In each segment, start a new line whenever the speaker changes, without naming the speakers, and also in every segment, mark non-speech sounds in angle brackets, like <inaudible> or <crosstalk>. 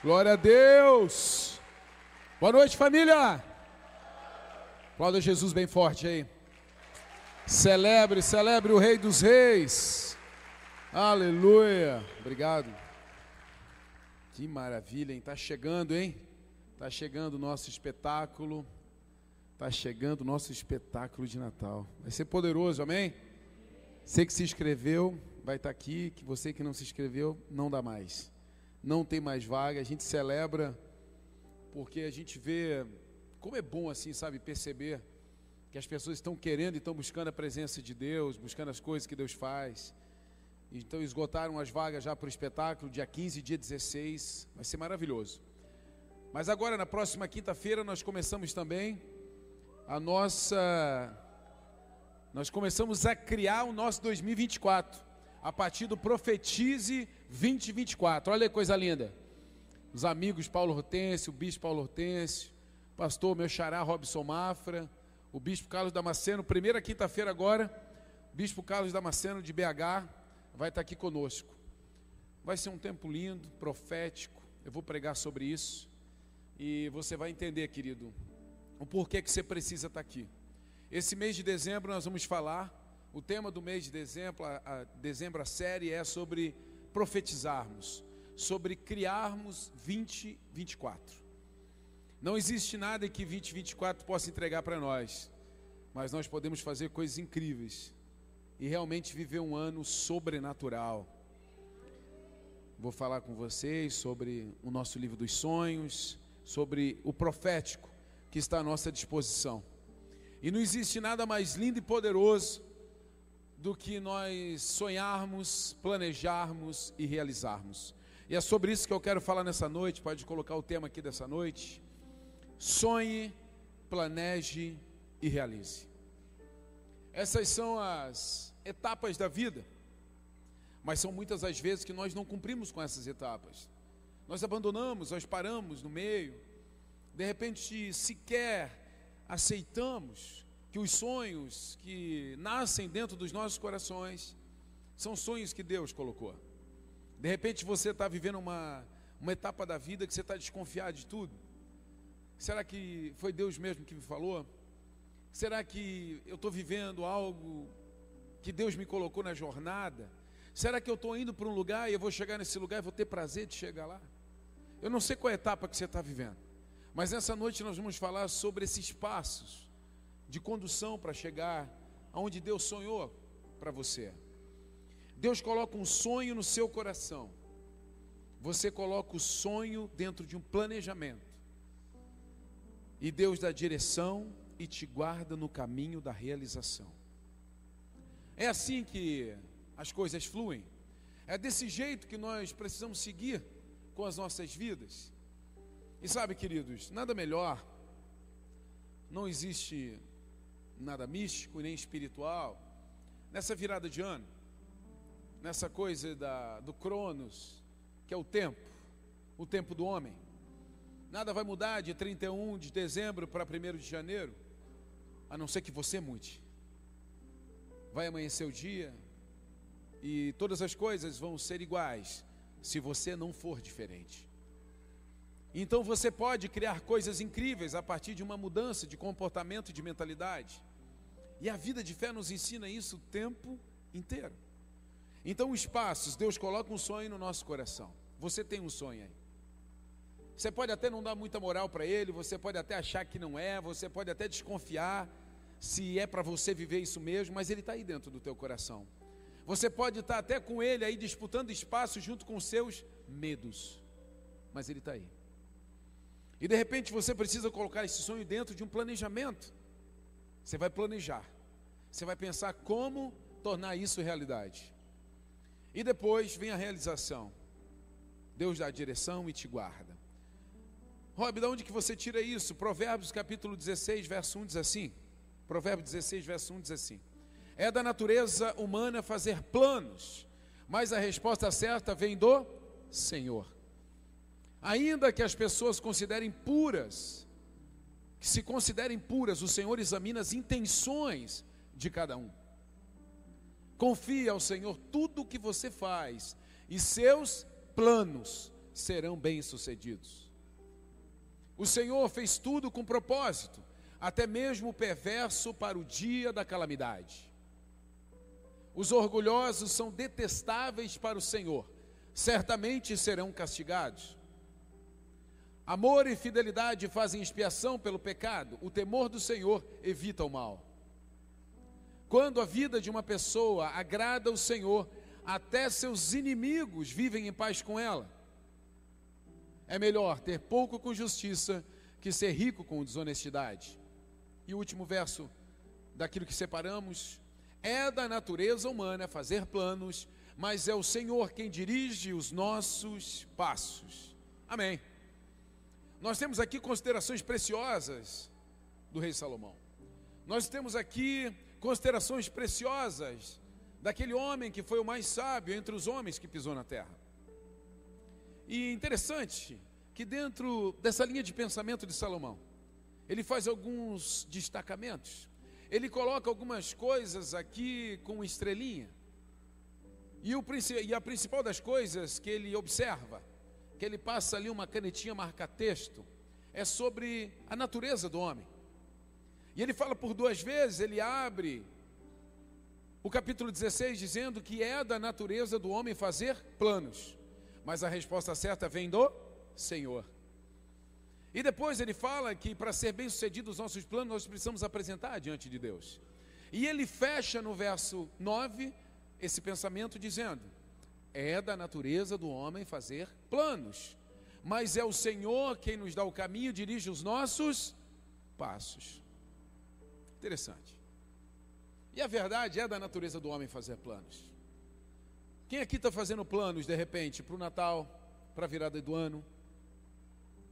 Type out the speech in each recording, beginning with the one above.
Glória a Deus. Boa noite, família. Aplauda Jesus bem forte aí. Celebre, celebre o Rei dos Reis. Aleluia. Obrigado. Que maravilha, hein? Tá chegando, hein? Tá chegando o nosso espetáculo. Tá chegando o nosso espetáculo de Natal. Vai ser poderoso, amém? Você que se inscreveu, vai estar aqui. Que você que não se inscreveu, não dá mais não tem mais vaga. A gente celebra porque a gente vê como é bom assim, sabe, perceber que as pessoas estão querendo e estão buscando a presença de Deus, buscando as coisas que Deus faz. Então esgotaram as vagas já para o espetáculo, dia 15 e dia 16, vai ser maravilhoso. Mas agora, na próxima quinta-feira, nós começamos também a nossa. Nós começamos a criar o nosso 2024 a partir do Profetize 2024. Olha que coisa linda. Os amigos Paulo Hortêncio, o bispo Paulo Hortêncio, pastor meu xará Robson Mafra, o bispo Carlos Damasceno, primeira quinta-feira agora, bispo Carlos Damasceno de BH vai estar aqui conosco. Vai ser um tempo lindo, profético. Eu vou pregar sobre isso e você vai entender, querido, o porquê que você precisa estar aqui. Esse mês de dezembro nós vamos falar o tema do mês de dezembro, a, a, dezembro, a série é sobre profetizarmos, sobre criarmos 2024. Não existe nada que 2024 possa entregar para nós, mas nós podemos fazer coisas incríveis e realmente viver um ano sobrenatural. Vou falar com vocês sobre o nosso livro dos sonhos, sobre o profético que está à nossa disposição. E não existe nada mais lindo e poderoso do que nós sonharmos, planejarmos e realizarmos. E é sobre isso que eu quero falar nessa noite. Pode colocar o tema aqui dessa noite. Sonhe, planeje e realize. Essas são as etapas da vida. Mas são muitas as vezes que nós não cumprimos com essas etapas. Nós abandonamos, nós paramos no meio. De repente, sequer aceitamos que os sonhos que nascem dentro dos nossos corações são sonhos que Deus colocou. De repente você está vivendo uma, uma etapa da vida que você está desconfiado de tudo. Será que foi Deus mesmo que me falou? Será que eu estou vivendo algo que Deus me colocou na jornada? Será que eu estou indo para um lugar e eu vou chegar nesse lugar e vou ter prazer de chegar lá? Eu não sei qual é etapa que você está vivendo, mas nessa noite nós vamos falar sobre esses passos de condução para chegar aonde Deus sonhou para você. Deus coloca um sonho no seu coração. Você coloca o sonho dentro de um planejamento. E Deus dá direção e te guarda no caminho da realização. É assim que as coisas fluem. É desse jeito que nós precisamos seguir com as nossas vidas. E sabe, queridos, nada melhor, não existe nada místico nem espiritual. Nessa virada de ano, nessa coisa da, do Cronos, que é o tempo, o tempo do homem. Nada vai mudar de 31 de dezembro para 1 de janeiro, a não ser que você mude. Vai amanhecer o dia e todas as coisas vão ser iguais se você não for diferente. Então você pode criar coisas incríveis a partir de uma mudança de comportamento e de mentalidade. E a vida de fé nos ensina isso o tempo inteiro. Então, os Deus coloca um sonho no nosso coração. Você tem um sonho aí. Você pode até não dar muita moral para ele, você pode até achar que não é, você pode até desconfiar se é para você viver isso mesmo, mas ele está aí dentro do teu coração. Você pode estar tá até com ele aí disputando espaço junto com seus medos, mas ele está aí. E de repente você precisa colocar esse sonho dentro de um planejamento. Você vai planejar. Você vai pensar como tornar isso realidade. E depois vem a realização. Deus dá a direção e te guarda. Rob, de onde que você tira isso? Provérbios capítulo 16, verso 1 diz assim. Provérbios 16, verso 1 diz assim. É da natureza humana fazer planos, mas a resposta certa vem do Senhor. Ainda que as pessoas considerem puras que se considerem puras, o Senhor examina as intenções de cada um. Confie ao Senhor tudo o que você faz, e seus planos serão bem-sucedidos. O Senhor fez tudo com propósito, até mesmo o perverso para o dia da calamidade. Os orgulhosos são detestáveis para o Senhor, certamente serão castigados. Amor e fidelidade fazem expiação pelo pecado, o temor do Senhor evita o mal. Quando a vida de uma pessoa agrada o Senhor, até seus inimigos vivem em paz com ela. É melhor ter pouco com justiça que ser rico com desonestidade. E o último verso daquilo que separamos é da natureza humana fazer planos, mas é o Senhor quem dirige os nossos passos. Amém. Nós temos aqui considerações preciosas do rei Salomão. Nós temos aqui considerações preciosas daquele homem que foi o mais sábio entre os homens que pisou na terra. E interessante que dentro dessa linha de pensamento de Salomão, ele faz alguns destacamentos. Ele coloca algumas coisas aqui com estrelinha. E, o, e a principal das coisas que ele observa, que ele passa ali uma canetinha marca-texto, é sobre a natureza do homem. E ele fala por duas vezes, ele abre o capítulo 16 dizendo que é da natureza do homem fazer planos mas a resposta certa vem do Senhor. E depois ele fala que para ser bem sucedidos os nossos planos, nós precisamos apresentar diante de Deus. E ele fecha no verso 9 esse pensamento dizendo: É da natureza do homem fazer planos, mas é o Senhor quem nos dá o caminho, dirige os nossos passos. Interessante. E a verdade é da natureza do homem fazer planos. Quem aqui está fazendo planos de repente para o Natal, para a virada do ano,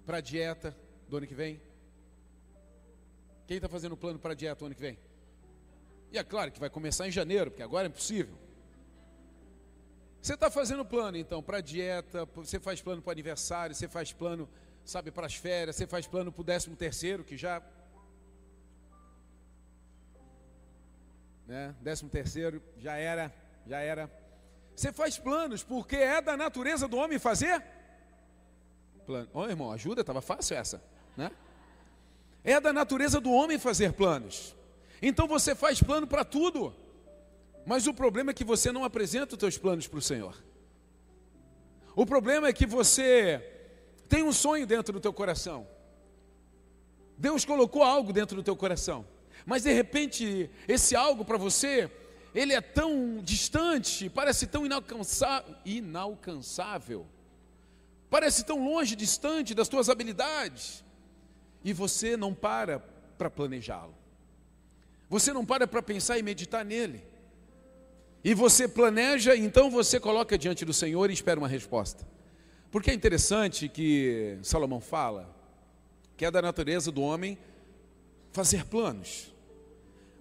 para a dieta do ano que vem? Quem está fazendo plano para a dieta do ano que vem? E é claro que vai começar em janeiro, porque agora é impossível. Você está fazendo plano então para a dieta, você faz plano para o aniversário, você faz plano, sabe, para as férias, você faz plano para o décimo terceiro, que já. Né? Décimo terceiro já era, já era. Você faz planos, porque é da natureza do homem fazer plano. Ô irmão, ajuda, estava fácil essa, né? É da natureza do homem fazer planos. Então você faz plano para tudo. Mas o problema é que você não apresenta os teus planos para o Senhor. O problema é que você tem um sonho dentro do teu coração. Deus colocou algo dentro do teu coração. Mas de repente, esse algo para você ele é tão distante, parece tão inalcançável, parece tão longe, distante das tuas habilidades, e você não para para planejá-lo, você não para para pensar e meditar nele, e você planeja, então você coloca diante do Senhor e espera uma resposta. Porque é interessante que Salomão fala que é da natureza do homem fazer planos,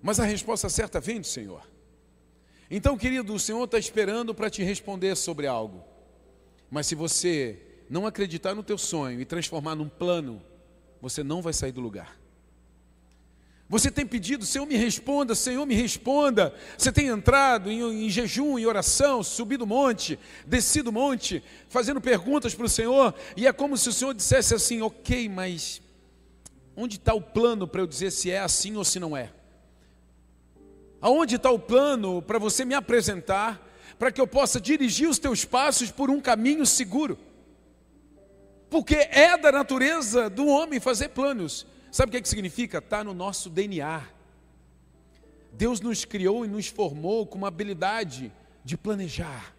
mas a resposta certa vem do Senhor. Então, querido, o Senhor está esperando para te responder sobre algo. Mas se você não acreditar no teu sonho e transformar num plano, você não vai sair do lugar. Você tem pedido, Senhor, me responda, Senhor, me responda. Você tem entrado em, em jejum, em oração, subido o monte, descido o monte, fazendo perguntas para o Senhor, e é como se o Senhor dissesse assim: ok, mas onde está o plano para eu dizer se é assim ou se não é? Aonde está o plano para você me apresentar, para que eu possa dirigir os teus passos por um caminho seguro? Porque é da natureza do homem fazer planos. Sabe o que, é que significa? Está no nosso DNA. Deus nos criou e nos formou com uma habilidade de planejar.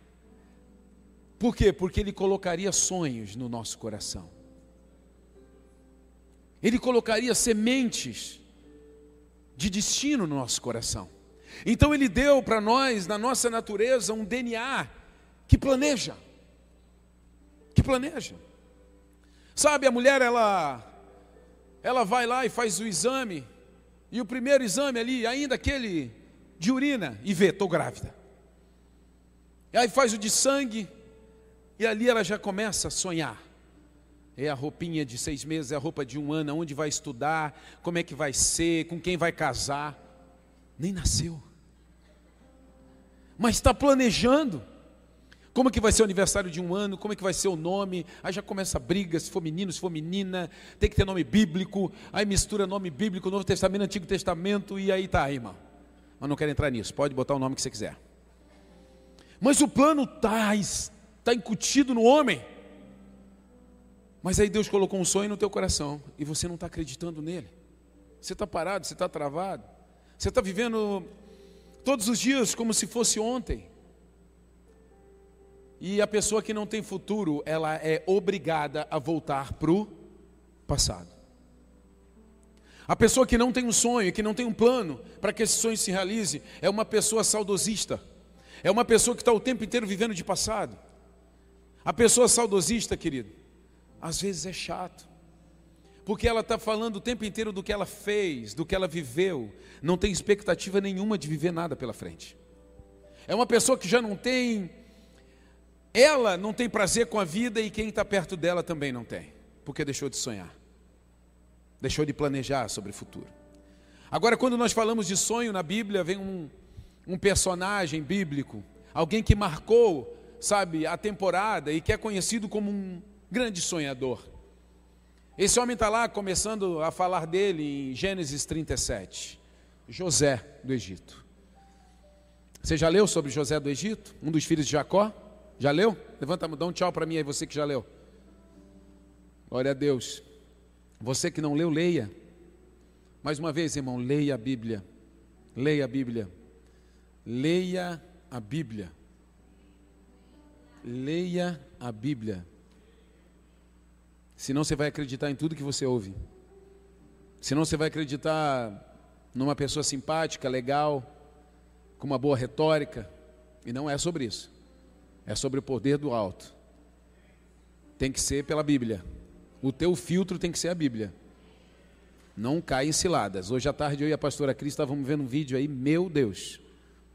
Por quê? Porque Ele colocaria sonhos no nosso coração. Ele colocaria sementes de destino no nosso coração. Então ele deu para nós, na nossa natureza, um DNA que planeja. Que planeja. Sabe, a mulher ela ela vai lá e faz o exame, e o primeiro exame ali, ainda aquele de urina, e vê, estou grávida. E aí faz o de sangue, e ali ela já começa a sonhar. É a roupinha de seis meses, é a roupa de um ano, onde vai estudar, como é que vai ser, com quem vai casar. Nem nasceu mas está planejando. Como que vai ser o aniversário de um ano? Como é que vai ser o nome? Aí já começa a briga, se for menino, se for menina, tem que ter nome bíblico. Aí mistura nome bíblico, Novo Testamento, Antigo Testamento e aí tá aí, irmão. Mas não quero entrar nisso. Pode botar o nome que você quiser. Mas o plano está tá incutido no homem. Mas aí Deus colocou um sonho no teu coração e você não está acreditando nele. Você está parado, você está travado. Você está vivendo todos os dias como se fosse ontem. E a pessoa que não tem futuro, ela é obrigada a voltar para o passado. A pessoa que não tem um sonho, que não tem um plano para que esse sonho se realize, é uma pessoa saudosista. É uma pessoa que está o tempo inteiro vivendo de passado. A pessoa saudosista, querido, às vezes é chato. Porque ela está falando o tempo inteiro do que ela fez, do que ela viveu, não tem expectativa nenhuma de viver nada pela frente. É uma pessoa que já não tem ela não tem prazer com a vida e quem está perto dela também não tem, porque deixou de sonhar, deixou de planejar sobre o futuro. Agora, quando nós falamos de sonho na Bíblia, vem um, um personagem bíblico, alguém que marcou, sabe, a temporada e que é conhecido como um grande sonhador. Esse homem está lá começando a falar dele em Gênesis 37, José do Egito. Você já leu sobre José do Egito, um dos filhos de Jacó? Já leu? Levanta, dá um tchau para mim aí, você que já leu. Glória a Deus. Você que não leu, leia. Mais uma vez, irmão, leia a Bíblia. Leia a Bíblia. Leia a Bíblia. Leia a Bíblia. Senão você vai acreditar em tudo que você ouve. Senão você vai acreditar numa pessoa simpática, legal, com uma boa retórica. E não é sobre isso é sobre o poder do alto. Tem que ser pela Bíblia. O teu filtro tem que ser a Bíblia. Não cai em ciladas. Hoje à tarde eu e a pastora Cris estávamos vendo um vídeo aí, meu Deus.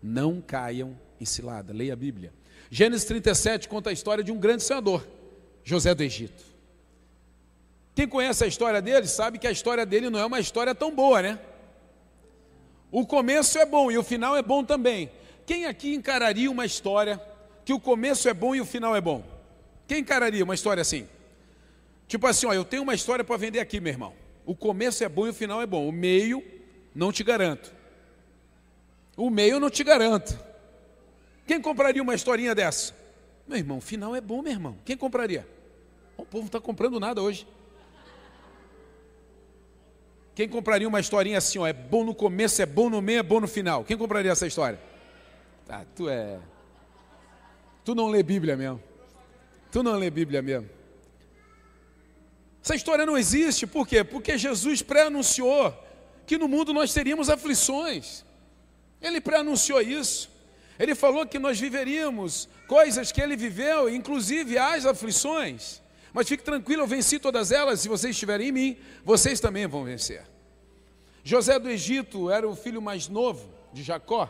Não caiam em cilada. Leia a Bíblia. Gênesis 37 conta a história de um grande senador, José do Egito. Quem conhece a história dele sabe que a história dele não é uma história tão boa, né? O começo é bom e o final é bom também. Quem aqui encararia uma história que o começo é bom e o final é bom. Quem encararia uma história assim? Tipo assim, ó, eu tenho uma história para vender aqui, meu irmão. O começo é bom e o final é bom. O meio, não te garanto. O meio, não te garanto. Quem compraria uma historinha dessa? Meu irmão, o final é bom, meu irmão. Quem compraria? O povo não está comprando nada hoje. Quem compraria uma historinha assim, ó, é bom no começo, é bom no meio, é bom no final? Quem compraria essa história? Ah, tu é. Tu não lê Bíblia mesmo. Tu não lê Bíblia mesmo. Essa história não existe, por quê? Porque Jesus pré-anunciou que no mundo nós teríamos aflições. Ele pré-anunciou isso. Ele falou que nós viveríamos coisas que ele viveu, inclusive as aflições. Mas fique tranquilo, eu venci todas elas. Se vocês estiverem em mim, vocês também vão vencer. José do Egito era o filho mais novo de Jacó.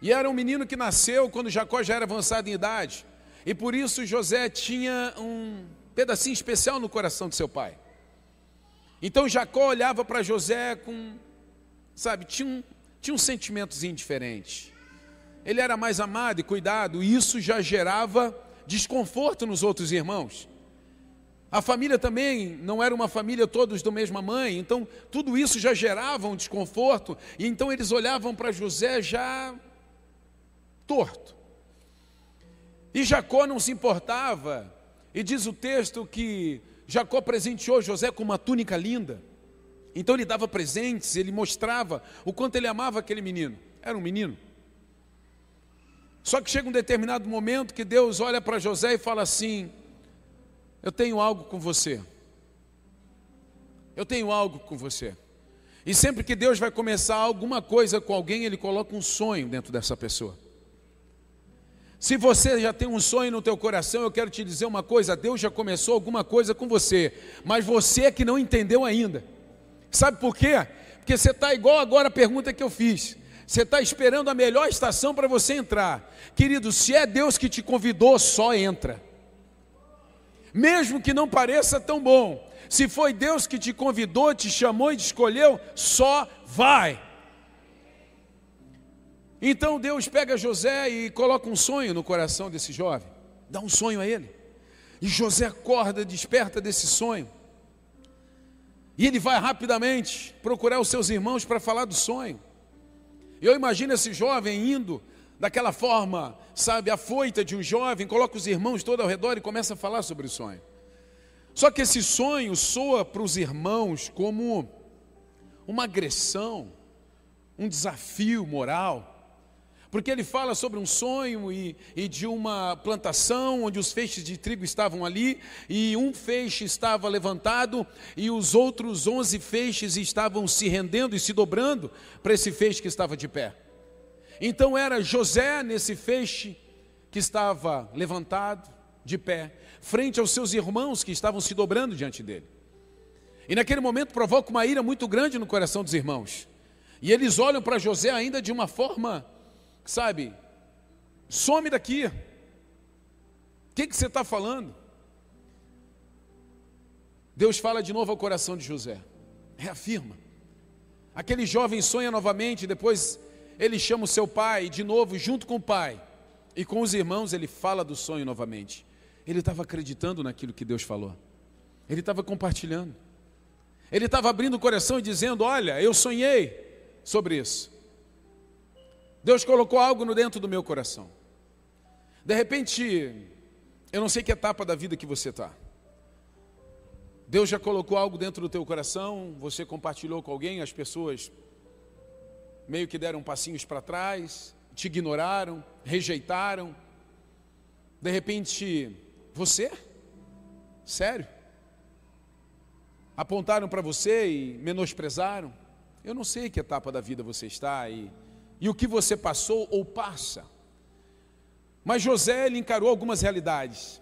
E era um menino que nasceu quando Jacó já era avançado em idade. E por isso José tinha um pedacinho especial no coração de seu pai. Então Jacó olhava para José com, sabe, tinha um, tinha um sentimentozinho diferente. Ele era mais amado e cuidado, e isso já gerava desconforto nos outros irmãos. A família também não era uma família todos da mesma mãe, então tudo isso já gerava um desconforto, e então eles olhavam para José já torto. E Jacó não se importava, e diz o texto que Jacó presenteou José com uma túnica linda. Então ele dava presentes, ele mostrava o quanto ele amava aquele menino. Era um menino. Só que chega um determinado momento que Deus olha para José e fala assim: Eu tenho algo com você. Eu tenho algo com você. E sempre que Deus vai começar alguma coisa com alguém, Ele coloca um sonho dentro dessa pessoa. Se você já tem um sonho no teu coração, eu quero te dizer uma coisa, Deus já começou alguma coisa com você, mas você é que não entendeu ainda. Sabe por quê? Porque você está igual agora a pergunta que eu fiz. Você está esperando a melhor estação para você entrar. Querido, se é Deus que te convidou, só entra. Mesmo que não pareça tão bom. Se foi Deus que te convidou, te chamou e te escolheu, só vai. Então Deus pega José e coloca um sonho no coração desse jovem, dá um sonho a ele. E José acorda, desperta desse sonho. E ele vai rapidamente procurar os seus irmãos para falar do sonho. Eu imagino esse jovem indo daquela forma, sabe, afoita de um jovem, coloca os irmãos todos ao redor e começa a falar sobre o sonho. Só que esse sonho soa para os irmãos como uma agressão, um desafio moral. Porque ele fala sobre um sonho e, e, de uma plantação onde os feixes de trigo estavam ali, e um feixe estava levantado, e os outros onze feixes estavam se rendendo e se dobrando para esse feixe que estava de pé. Então era José nesse feixe que estava levantado, de pé, frente aos seus irmãos que estavam se dobrando diante dele. E naquele momento provoca uma ira muito grande no coração dos irmãos. E eles olham para José ainda de uma forma sabe, some daqui. O que, que você está falando? Deus fala de novo ao coração de José, reafirma. Aquele jovem sonha novamente, depois ele chama o seu pai, de novo, junto com o pai, e com os irmãos ele fala do sonho novamente. Ele estava acreditando naquilo que Deus falou, ele estava compartilhando, ele estava abrindo o coração e dizendo: Olha, eu sonhei sobre isso. Deus colocou algo no dentro do meu coração. De repente, eu não sei que etapa da vida que você está. Deus já colocou algo dentro do teu coração, você compartilhou com alguém, as pessoas meio que deram passinhos para trás, te ignoraram, rejeitaram. De repente, você? Sério? Apontaram para você e menosprezaram? Eu não sei que etapa da vida você está e e o que você passou ou passa. Mas José ele encarou algumas realidades.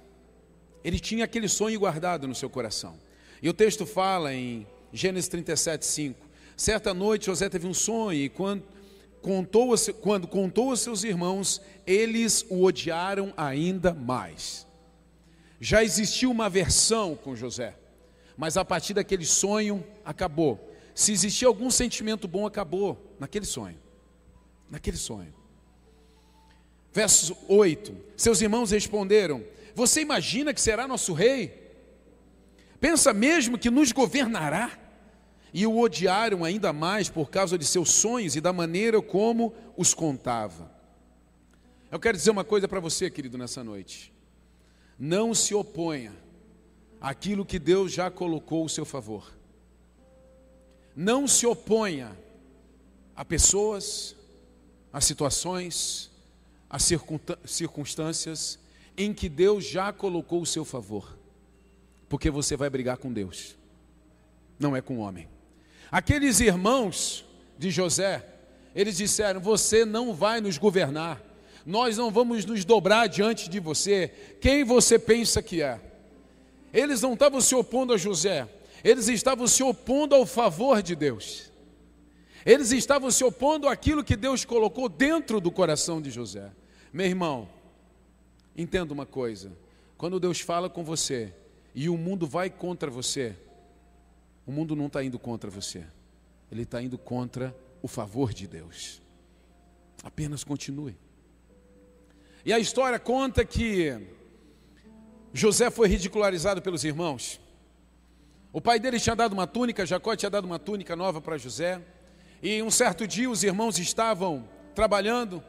Ele tinha aquele sonho guardado no seu coração. E o texto fala em Gênesis 37, 5. Certa noite José teve um sonho e quando contou, quando contou aos seus irmãos, eles o odiaram ainda mais. Já existiu uma versão com José, mas a partir daquele sonho acabou. Se existia algum sentimento bom, acabou naquele sonho naquele sonho. Verso 8: Seus irmãos responderam: Você imagina que será nosso rei? Pensa mesmo que nos governará? E o odiaram ainda mais por causa de seus sonhos e da maneira como os contava. Eu quero dizer uma coisa para você, querido, nessa noite. Não se oponha àquilo que Deus já colocou ao seu favor. Não se oponha a pessoas, as situações, as circunstâncias em que Deus já colocou o seu favor, porque você vai brigar com Deus, não é com o homem. Aqueles irmãos de José, eles disseram: Você não vai nos governar, nós não vamos nos dobrar diante de você, quem você pensa que é? Eles não estavam se opondo a José, eles estavam se opondo ao favor de Deus. Eles estavam se opondo àquilo que Deus colocou dentro do coração de José. Meu irmão, entenda uma coisa: quando Deus fala com você e o mundo vai contra você, o mundo não está indo contra você, ele está indo contra o favor de Deus. Apenas continue. E a história conta que José foi ridicularizado pelos irmãos. O pai dele tinha dado uma túnica, Jacó tinha dado uma túnica nova para José. E um certo dia os irmãos estavam trabalhando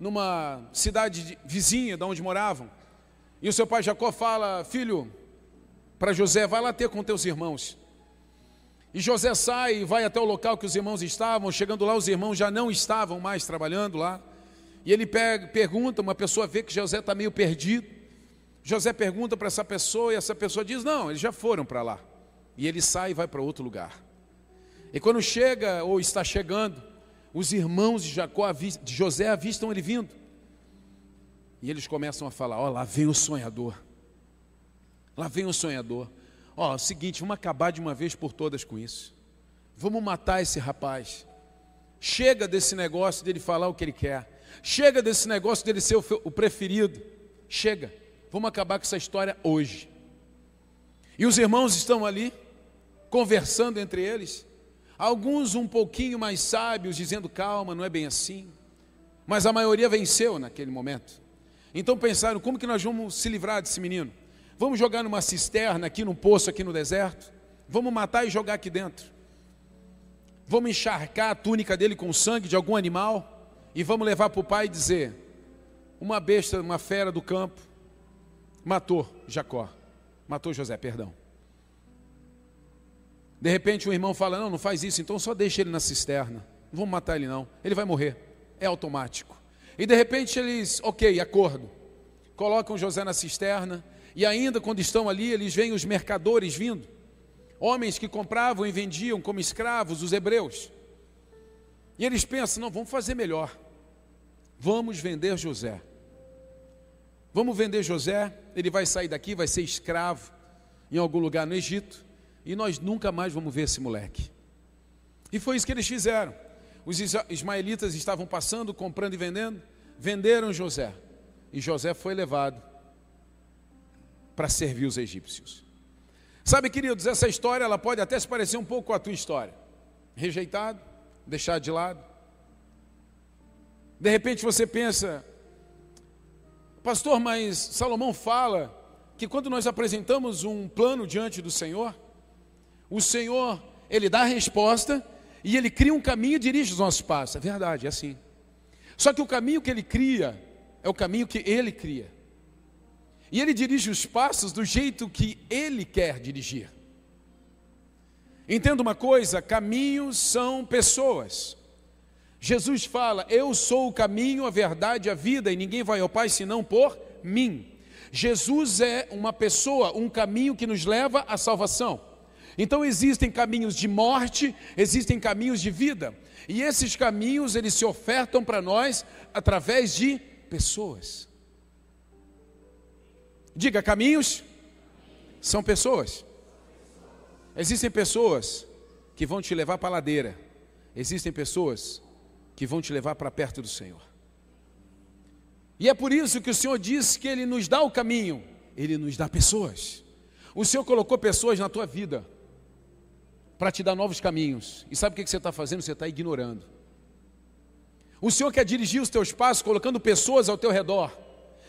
numa cidade vizinha de onde moravam. E o seu pai Jacó fala: Filho, para José, vai lá ter com teus irmãos. E José sai e vai até o local que os irmãos estavam. Chegando lá, os irmãos já não estavam mais trabalhando lá. E ele pega, pergunta, uma pessoa vê que José está meio perdido. José pergunta para essa pessoa e essa pessoa diz: Não, eles já foram para lá. E ele sai e vai para outro lugar. E quando chega ou está chegando, os irmãos de Jacó, de José avistam ele vindo. E eles começam a falar: Ó, lá vem o sonhador. Lá vem o sonhador. Ó, é o seguinte, vamos acabar de uma vez por todas com isso. Vamos matar esse rapaz. Chega desse negócio dele falar o que ele quer. Chega desse negócio dele ser o preferido. Chega. Vamos acabar com essa história hoje. E os irmãos estão ali, conversando entre eles. Alguns um pouquinho mais sábios, dizendo: calma, não é bem assim. Mas a maioria venceu naquele momento. Então pensaram: como que nós vamos se livrar desse menino? Vamos jogar numa cisterna aqui, num poço aqui no deserto? Vamos matar e jogar aqui dentro? Vamos encharcar a túnica dele com sangue de algum animal? E vamos levar para o pai e dizer: uma besta, uma fera do campo, matou Jacó, matou José, perdão. De repente um irmão fala: Não, não faz isso, então só deixa ele na cisterna. Não vamos matar ele, não. Ele vai morrer. É automático. E de repente eles, ok, acordo. Colocam José na cisterna. E ainda quando estão ali, eles veem os mercadores vindo. Homens que compravam e vendiam como escravos os hebreus. E eles pensam: não, vamos fazer melhor. Vamos vender José. Vamos vender José, ele vai sair daqui, vai ser escravo em algum lugar no Egito e nós nunca mais vamos ver esse moleque. E foi isso que eles fizeram. Os ismaelitas estavam passando, comprando e vendendo, venderam José. E José foi levado para servir os egípcios. Sabe, queridos, essa história ela pode até se parecer um pouco com a tua história. Rejeitado, deixado de lado. De repente você pensa, pastor, mas Salomão fala que quando nós apresentamos um plano diante do Senhor, o Senhor, Ele dá a resposta e Ele cria um caminho e dirige os nossos passos. É verdade, é assim. Só que o caminho que Ele cria é o caminho que Ele cria. E Ele dirige os passos do jeito que Ele quer dirigir. Entenda uma coisa: caminhos são pessoas. Jesus fala: Eu sou o caminho, a verdade, a vida, e ninguém vai ao Pai senão por mim. Jesus é uma pessoa, um caminho que nos leva à salvação. Então existem caminhos de morte, existem caminhos de vida. E esses caminhos eles se ofertam para nós através de pessoas. Diga, caminhos são pessoas. Existem pessoas que vão te levar para a ladeira. Existem pessoas que vão te levar para perto do Senhor. E é por isso que o Senhor diz que Ele nos dá o caminho, Ele nos dá pessoas. O Senhor colocou pessoas na tua vida para te dar novos caminhos. E sabe o que você está fazendo? Você está ignorando. O Senhor quer dirigir os teus passos colocando pessoas ao teu redor.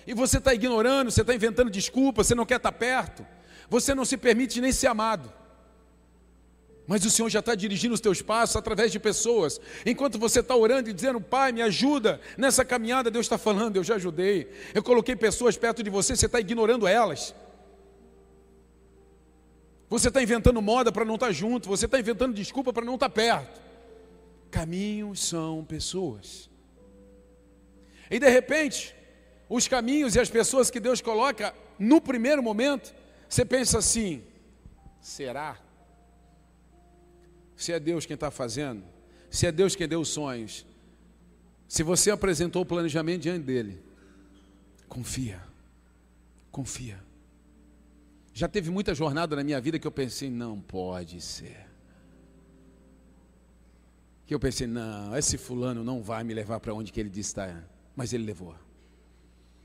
E você está ignorando, você está inventando desculpas, você não quer estar tá perto, você não se permite nem ser amado. Mas o Senhor já está dirigindo os teus passos através de pessoas. Enquanto você está orando e dizendo, Pai, me ajuda nessa caminhada, Deus está falando, eu já ajudei. Eu coloquei pessoas perto de você, você está ignorando elas. Você está inventando moda para não estar tá junto, você está inventando desculpa para não estar tá perto. Caminhos são pessoas. E de repente, os caminhos e as pessoas que Deus coloca no primeiro momento, você pensa assim: será? Se é Deus quem está fazendo, se é Deus quem deu os sonhos, se você apresentou o planejamento diante dele, confia, confia. Já teve muita jornada na minha vida que eu pensei, não pode ser. Que eu pensei, não, esse fulano não vai me levar para onde que ele disse estar. Mas ele levou.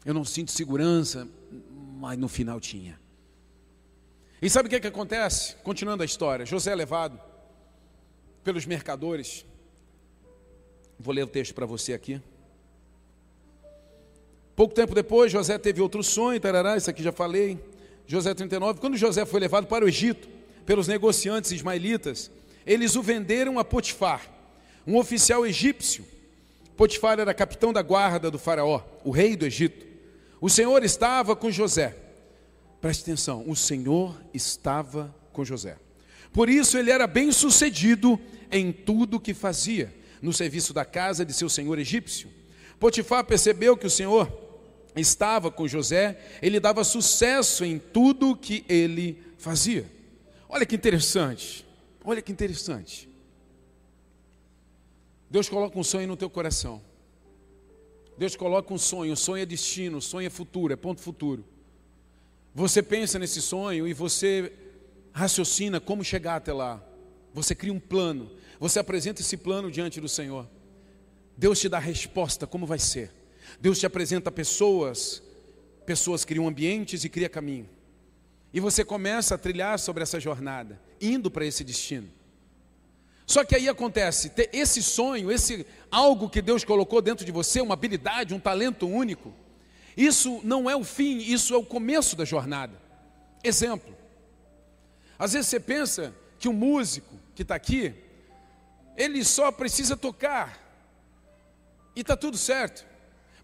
Eu não sinto segurança, mas no final tinha. E sabe o que, é que acontece? Continuando a história, José é levado pelos mercadores. Vou ler o texto para você aqui. Pouco tempo depois, José teve outro sonho, tarará, isso aqui já falei. José 39, quando José foi levado para o Egito pelos negociantes ismaelitas, eles o venderam a Potifar, um oficial egípcio. Potifar era capitão da guarda do faraó, o rei do Egito. O Senhor estava com José. Preste atenção, o Senhor estava com José. Por isso ele era bem sucedido em tudo que fazia, no serviço da casa de seu senhor egípcio. Potifar percebeu que o Senhor estava com José, ele dava sucesso em tudo que ele fazia. Olha que interessante, olha que interessante. Deus coloca um sonho no teu coração. Deus coloca um sonho, o sonho é destino, o sonho é futuro, é ponto futuro. Você pensa nesse sonho e você raciocina como chegar até lá. Você cria um plano, você apresenta esse plano diante do Senhor. Deus te dá a resposta, como vai ser. Deus te apresenta pessoas, pessoas criam ambientes e cria caminho. E você começa a trilhar sobre essa jornada, indo para esse destino. Só que aí acontece, esse sonho, esse algo que Deus colocou dentro de você, uma habilidade, um talento único, isso não é o fim, isso é o começo da jornada. Exemplo. Às vezes você pensa que um músico que está aqui, ele só precisa tocar e está tudo certo.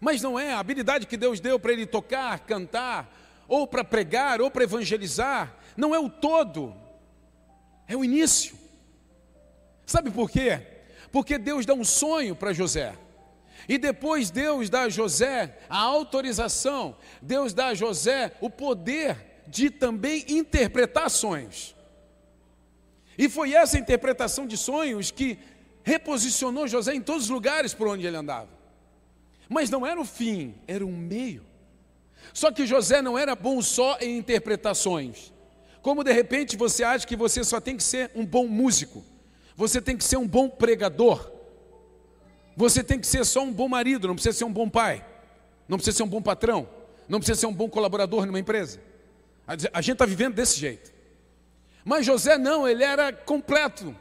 Mas não é, a habilidade que Deus deu para ele tocar, cantar, ou para pregar, ou para evangelizar, não é o todo, é o início. Sabe por quê? Porque Deus dá um sonho para José. E depois Deus dá a José a autorização, Deus dá a José o poder de também interpretar sonhos. E foi essa interpretação de sonhos que reposicionou José em todos os lugares por onde ele andava. Mas não era o fim, era um meio. Só que José não era bom só em interpretações. Como de repente você acha que você só tem que ser um bom músico, você tem que ser um bom pregador, você tem que ser só um bom marido, não precisa ser um bom pai, não precisa ser um bom patrão, não precisa ser um bom colaborador numa empresa. A gente está vivendo desse jeito. Mas José não, ele era completo,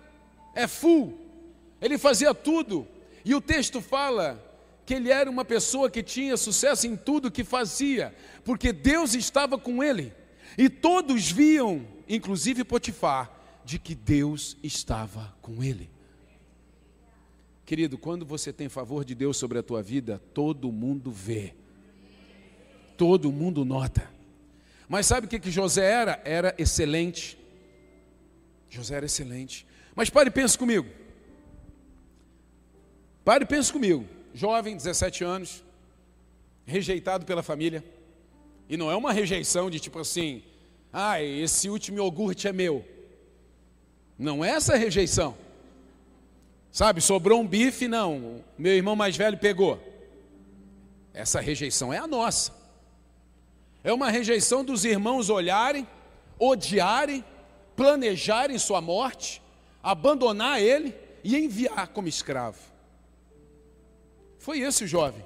é full, ele fazia tudo. E o texto fala que ele era uma pessoa que tinha sucesso em tudo que fazia, porque Deus estava com ele. E todos viam, inclusive Potifar, de que Deus estava com ele. Querido, quando você tem favor de Deus sobre a tua vida, todo mundo vê. Todo mundo nota. Mas sabe o que, que José era? Era excelente. José era excelente. Mas pare e pense comigo. Pare e pense comigo. Jovem, 17 anos, rejeitado pela família e não é uma rejeição de tipo assim, ah, esse último iogurte é meu. Não é essa rejeição. Sabe, sobrou um bife, não, meu irmão mais velho pegou. Essa rejeição é a nossa. É uma rejeição dos irmãos olharem, odiarem, planejarem sua morte, abandonar ele e enviar como escravo. Foi esse o jovem.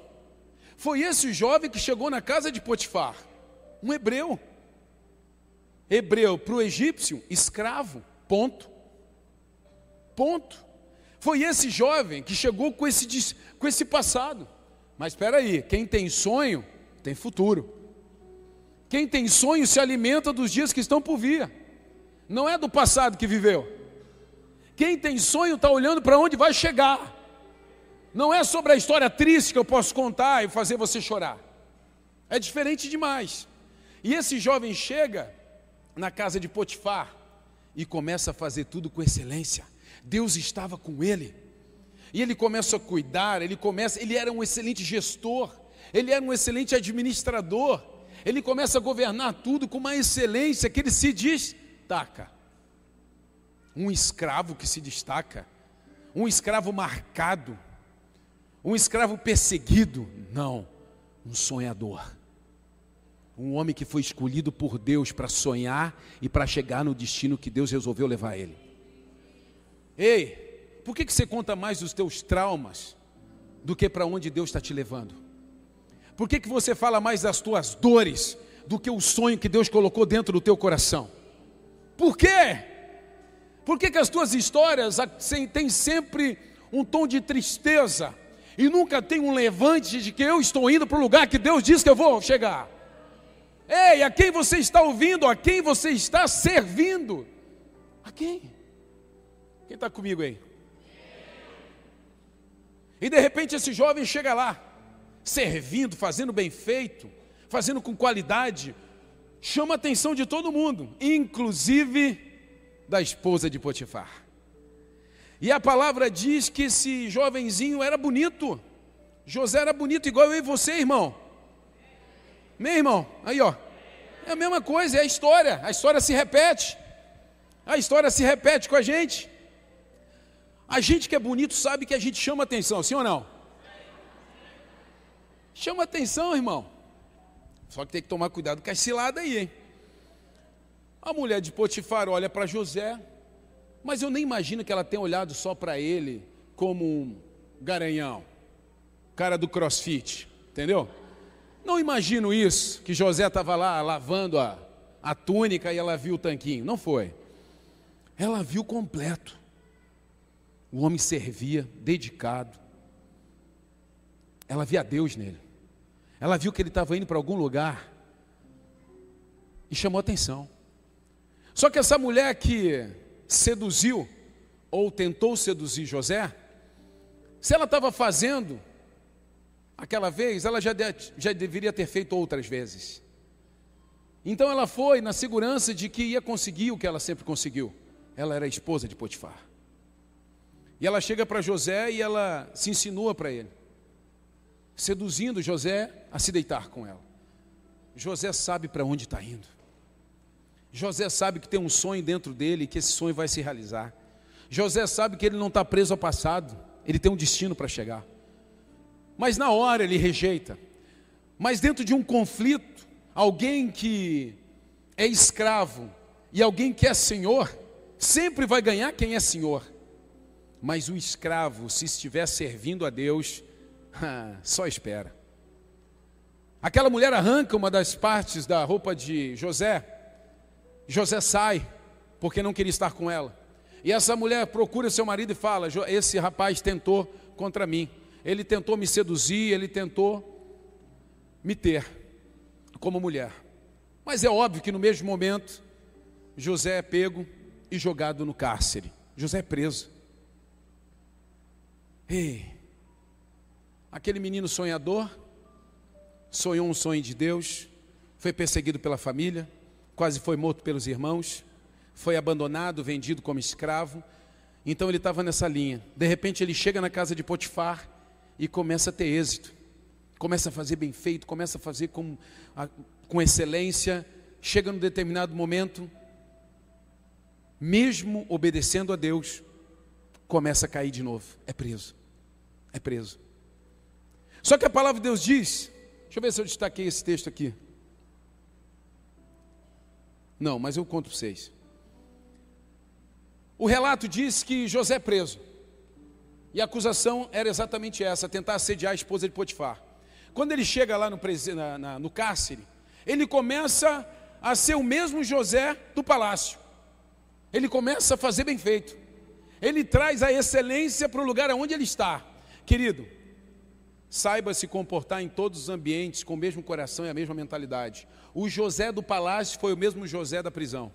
Foi esse o jovem que chegou na casa de Potifar um hebreu. Hebreu para o egípcio, escravo, ponto. Ponto. Foi esse jovem que chegou com esse, com esse passado. Mas espera aí, quem tem sonho, tem futuro. Quem tem sonho se alimenta dos dias que estão por vir. Não é do passado que viveu. Quem tem sonho está olhando para onde vai chegar. Não é sobre a história triste que eu posso contar e fazer você chorar. É diferente demais. E esse jovem chega na casa de Potifar e começa a fazer tudo com excelência. Deus estava com ele. E ele começa a cuidar, ele começa, ele era um excelente gestor, ele era um excelente administrador. Ele começa a governar tudo com uma excelência que ele se destaca. Um escravo que se destaca, um escravo marcado, um escravo perseguido, não, um sonhador um homem que foi escolhido por Deus para sonhar e para chegar no destino que Deus resolveu levar ele. Ei, por que, que você conta mais dos teus traumas do que para onde Deus está te levando? Por que, que você fala mais das tuas dores do que o sonho que Deus colocou dentro do teu coração? Por quê? Por que, que as tuas histórias têm sempre um tom de tristeza e nunca tem um levante de que eu estou indo para o lugar que Deus diz que eu vou chegar? Ei, a quem você está ouvindo? A quem você está servindo? A quem? Quem está comigo aí? E de repente esse jovem chega lá, servindo, fazendo bem feito, fazendo com qualidade, chama a atenção de todo mundo, inclusive da esposa de Potifar. E a palavra diz que esse jovenzinho era bonito. José era bonito igual eu e você, irmão. Meu irmão, aí ó. É a mesma coisa, é a história. A história se repete. A história se repete com a gente. A gente que é bonito sabe que a gente chama atenção, sim ou não? Chama atenção, irmão. Só que tem que tomar cuidado com a cilada aí, hein? A mulher de Potifar olha para José, mas eu nem imagino que ela tenha olhado só para ele como um garanhão, cara do crossfit, entendeu? Não imagino isso, que José estava lá lavando a, a túnica e ela viu o tanquinho. Não foi. Ela viu completo. O homem servia, dedicado. Ela via Deus nele. Ela viu que ele estava indo para algum lugar e chamou atenção. Só que essa mulher que seduziu ou tentou seduzir José, se ela estava fazendo aquela vez, ela já, de, já deveria ter feito outras vezes. Então ela foi na segurança de que ia conseguir o que ela sempre conseguiu. Ela era a esposa de Potifar. E ela chega para José e ela se insinua para ele, seduzindo José a se deitar com ela. José sabe para onde está indo. José sabe que tem um sonho dentro dele e que esse sonho vai se realizar. José sabe que ele não está preso ao passado, ele tem um destino para chegar. Mas na hora ele rejeita. Mas dentro de um conflito, alguém que é escravo e alguém que é senhor, sempre vai ganhar quem é senhor. Mas o escravo, se estiver servindo a Deus, <laughs> só espera. Aquela mulher arranca uma das partes da roupa de José. José sai, porque não queria estar com ela. E essa mulher procura seu marido e fala: Esse rapaz tentou contra mim. Ele tentou me seduzir, ele tentou me ter como mulher. Mas é óbvio que no mesmo momento, José é pego e jogado no cárcere. José é preso. Ei, aquele menino sonhador, sonhou um sonho de Deus, foi perseguido pela família, quase foi morto pelos irmãos, foi abandonado, vendido como escravo. Então ele estava nessa linha. De repente ele chega na casa de Potifar e começa a ter êxito. Começa a fazer bem feito, começa a fazer com, com excelência. Chega num determinado momento, mesmo obedecendo a Deus, começa a cair de novo. É preso. É preso. Só que a palavra de Deus diz, deixa eu ver se eu destaquei esse texto aqui. Não, mas eu conto para vocês. O relato diz que José é preso. E a acusação era exatamente essa: tentar assediar a esposa de Potifar. Quando ele chega lá no, na, na, no cárcere, ele começa a ser o mesmo José do palácio. Ele começa a fazer bem feito. Ele traz a excelência para o lugar onde ele está. Querido, saiba se comportar em todos os ambientes com o mesmo coração e a mesma mentalidade. O José do palácio foi o mesmo José da prisão.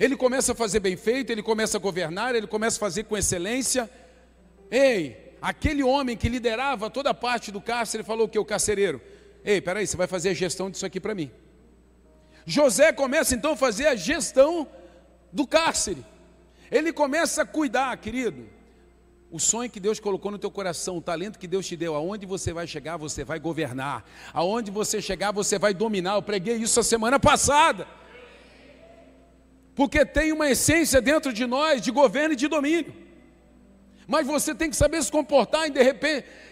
Ele começa a fazer bem feito, ele começa a governar, ele começa a fazer com excelência. Ei, aquele homem que liderava toda a parte do cárcere falou que o carcereiro, ei, peraí, você vai fazer a gestão disso aqui para mim. José começa então a fazer a gestão do cárcere. Ele começa a cuidar, querido. O sonho que Deus colocou no teu coração, o talento que Deus te deu, aonde você vai chegar, você vai governar. Aonde você chegar, você vai dominar. Eu preguei isso a semana passada porque tem uma essência dentro de nós de governo e de domínio. Mas você tem que saber se comportar,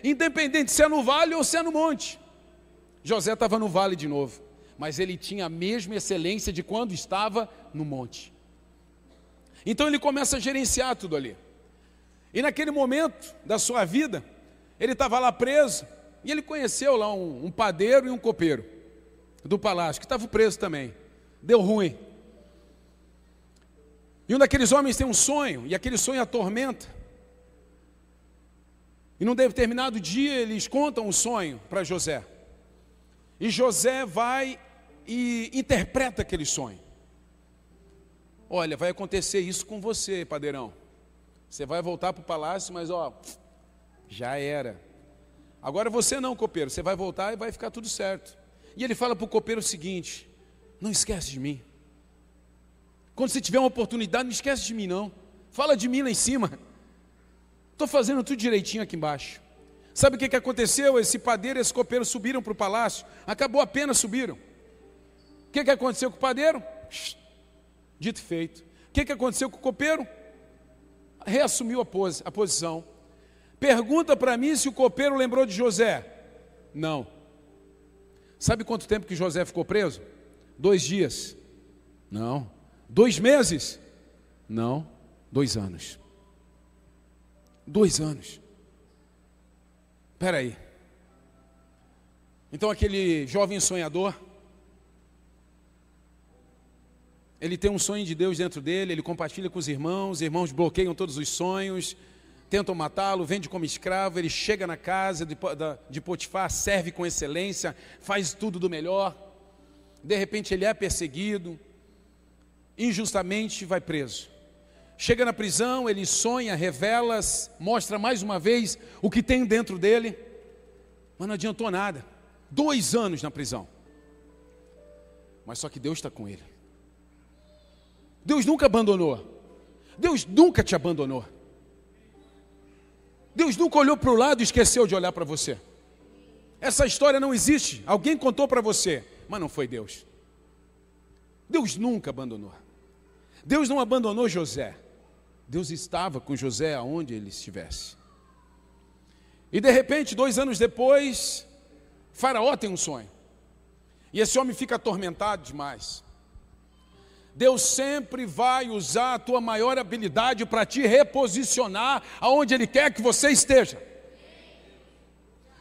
independente se é no vale ou se é no monte. José estava no vale de novo, mas ele tinha a mesma excelência de quando estava no monte. Então ele começa a gerenciar tudo ali. E naquele momento da sua vida, ele estava lá preso, e ele conheceu lá um, um padeiro e um copeiro do palácio, que estavam presos também. Deu ruim. E um daqueles homens tem um sonho, e aquele sonho atormenta. E num determinado dia eles contam o sonho para José. E José vai e interpreta aquele sonho. Olha, vai acontecer isso com você, padeirão. Você vai voltar para o palácio, mas ó, já era. Agora você não, copeiro, você vai voltar e vai ficar tudo certo. E ele fala para o copeiro o seguinte: não esquece de mim. Quando você tiver uma oportunidade, não esquece de mim, não. Fala de mim lá em cima. Estou fazendo tudo direitinho aqui embaixo. Sabe o que, que aconteceu? Esse padeiro e esse copeiro subiram para o palácio. Acabou a pena, subiram. O que, que aconteceu com o padeiro? Dito feito. O que, que aconteceu com o copeiro? Reassumiu a, pose, a posição. Pergunta para mim se o copeiro lembrou de José. Não. Sabe quanto tempo que José ficou preso? Dois dias. Não. Dois meses? Não, dois anos. Dois anos. Espera aí. Então aquele jovem sonhador, ele tem um sonho de Deus dentro dele, ele compartilha com os irmãos, os irmãos bloqueiam todos os sonhos, tentam matá-lo, vende como escravo, ele chega na casa de, de Potifar, serve com excelência, faz tudo do melhor. De repente ele é perseguido, injustamente vai preso. Chega na prisão, ele sonha, revela, mostra mais uma vez o que tem dentro dele, mas não adiantou nada. Dois anos na prisão. Mas só que Deus está com ele. Deus nunca abandonou. Deus nunca te abandonou. Deus nunca olhou para o lado e esqueceu de olhar para você. Essa história não existe. Alguém contou para você, mas não foi Deus. Deus nunca abandonou. Deus não abandonou José. Deus estava com José aonde ele estivesse. E de repente, dois anos depois, Faraó tem um sonho. E esse homem fica atormentado demais. Deus sempre vai usar a tua maior habilidade para te reposicionar aonde Ele quer que você esteja.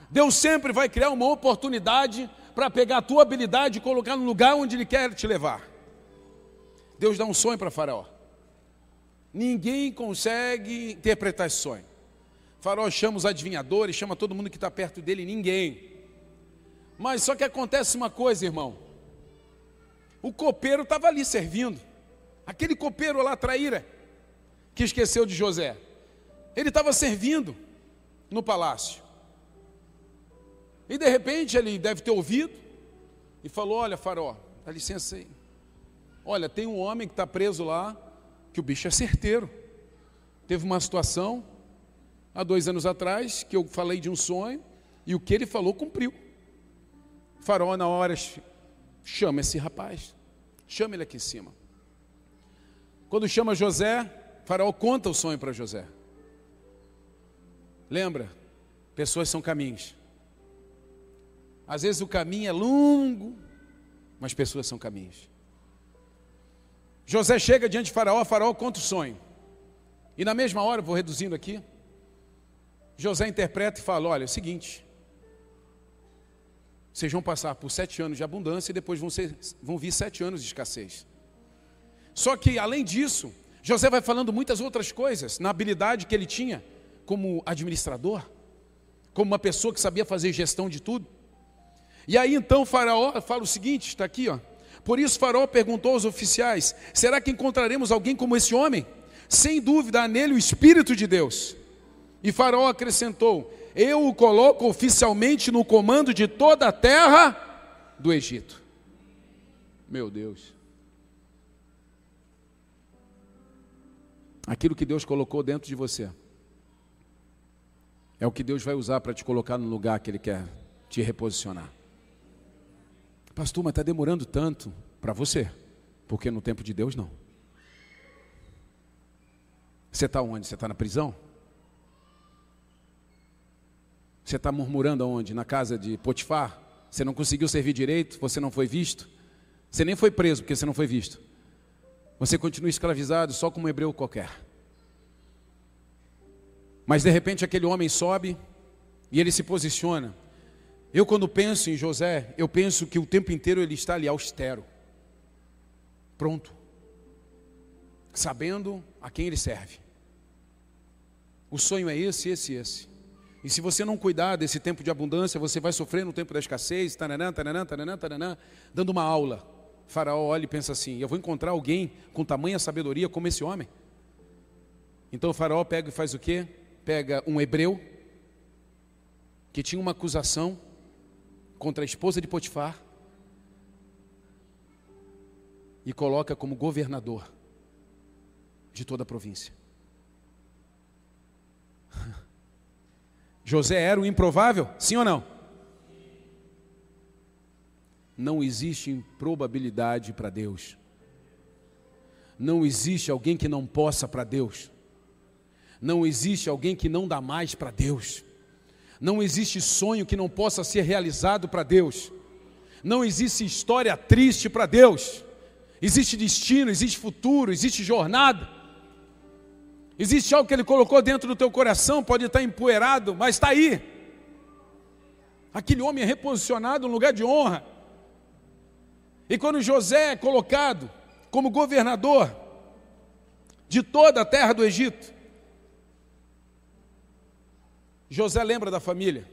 Deus sempre vai criar uma oportunidade para pegar a tua habilidade e colocar no lugar onde Ele quer te levar. Deus dá um sonho para Faraó. Ninguém consegue interpretar esse sonho. Faraó chama os adivinhadores, chama todo mundo que está perto dele, ninguém. Mas só que acontece uma coisa, irmão. O copeiro estava ali servindo. Aquele copeiro lá, traíra, que esqueceu de José. Ele estava servindo no palácio. E de repente ele deve ter ouvido e falou: Olha, Faró, dá licença aí. Olha, tem um homem que está preso lá, que o bicho é certeiro. Teve uma situação há dois anos atrás que eu falei de um sonho e o que ele falou cumpriu. Faraó, na hora, chama esse rapaz. Chama ele aqui em cima. Quando chama José, Faraó conta o sonho para José. Lembra? Pessoas são caminhos. Às vezes o caminho é longo, mas pessoas são caminhos. José chega diante de Faraó, Faraó conta o sonho. E na mesma hora, vou reduzindo aqui, José interpreta e fala: olha, é o seguinte, vocês vão passar por sete anos de abundância e depois vão, ser, vão vir sete anos de escassez. Só que, além disso, José vai falando muitas outras coisas na habilidade que ele tinha como administrador, como uma pessoa que sabia fazer gestão de tudo. E aí então Faraó fala o seguinte: está aqui, ó. Por isso Faraó perguntou aos oficiais: será que encontraremos alguém como esse homem? Sem dúvida, há nele o Espírito de Deus. E Faraó acrescentou: eu o coloco oficialmente no comando de toda a terra do Egito. Meu Deus. Aquilo que Deus colocou dentro de você é o que Deus vai usar para te colocar no lugar que Ele quer te reposicionar. Pastor, mas está demorando tanto para você, porque no tempo de Deus não. Você está onde? Você está na prisão? Você está murmurando aonde? Na casa de Potifar? Você não conseguiu servir direito? Você não foi visto? Você nem foi preso porque você não foi visto. Você continua escravizado só como um hebreu qualquer. Mas de repente aquele homem sobe e ele se posiciona. Eu, quando penso em José, eu penso que o tempo inteiro ele está ali austero, pronto, sabendo a quem ele serve. O sonho é esse, esse, esse. E se você não cuidar desse tempo de abundância, você vai sofrer no tempo da escassez, taranã, taranã, taranã, taranã, dando uma aula. faraó olha e pensa assim: eu vou encontrar alguém com tamanha sabedoria como esse homem. Então o faraó pega e faz o quê? Pega um hebreu que tinha uma acusação contra a esposa de Potifar e coloca como governador de toda a província. <laughs> José era o improvável? Sim ou não? Não existe improbabilidade para Deus. Não existe alguém que não possa para Deus. Não existe alguém que não dá mais para Deus. Não existe sonho que não possa ser realizado para Deus. Não existe história triste para Deus. Existe destino, existe futuro, existe jornada. Existe algo que Ele colocou dentro do teu coração, pode estar empoeirado, mas está aí. Aquele homem é reposicionado no lugar de honra. E quando José é colocado como governador de toda a terra do Egito, José lembra da família.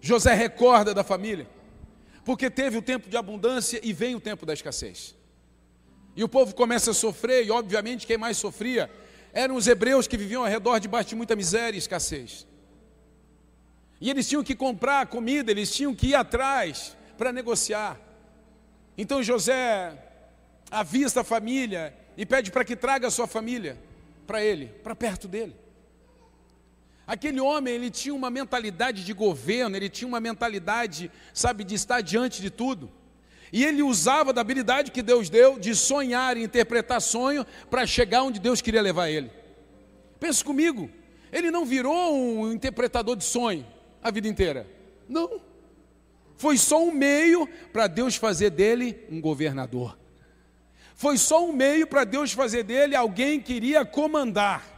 José recorda da família. Porque teve o tempo de abundância e vem o tempo da escassez. E o povo começa a sofrer, e obviamente quem mais sofria eram os hebreus que viviam ao redor debaixo de muita miséria e escassez. E eles tinham que comprar comida, eles tinham que ir atrás para negociar. Então José avista a família e pede para que traga a sua família para ele, para perto dele. Aquele homem, ele tinha uma mentalidade de governo, ele tinha uma mentalidade, sabe, de estar diante de tudo. E ele usava da habilidade que Deus deu de sonhar e interpretar sonho para chegar onde Deus queria levar ele. Pense comigo, ele não virou um interpretador de sonho a vida inteira. Não. Foi só um meio para Deus fazer dele um governador. Foi só um meio para Deus fazer dele alguém que iria comandar.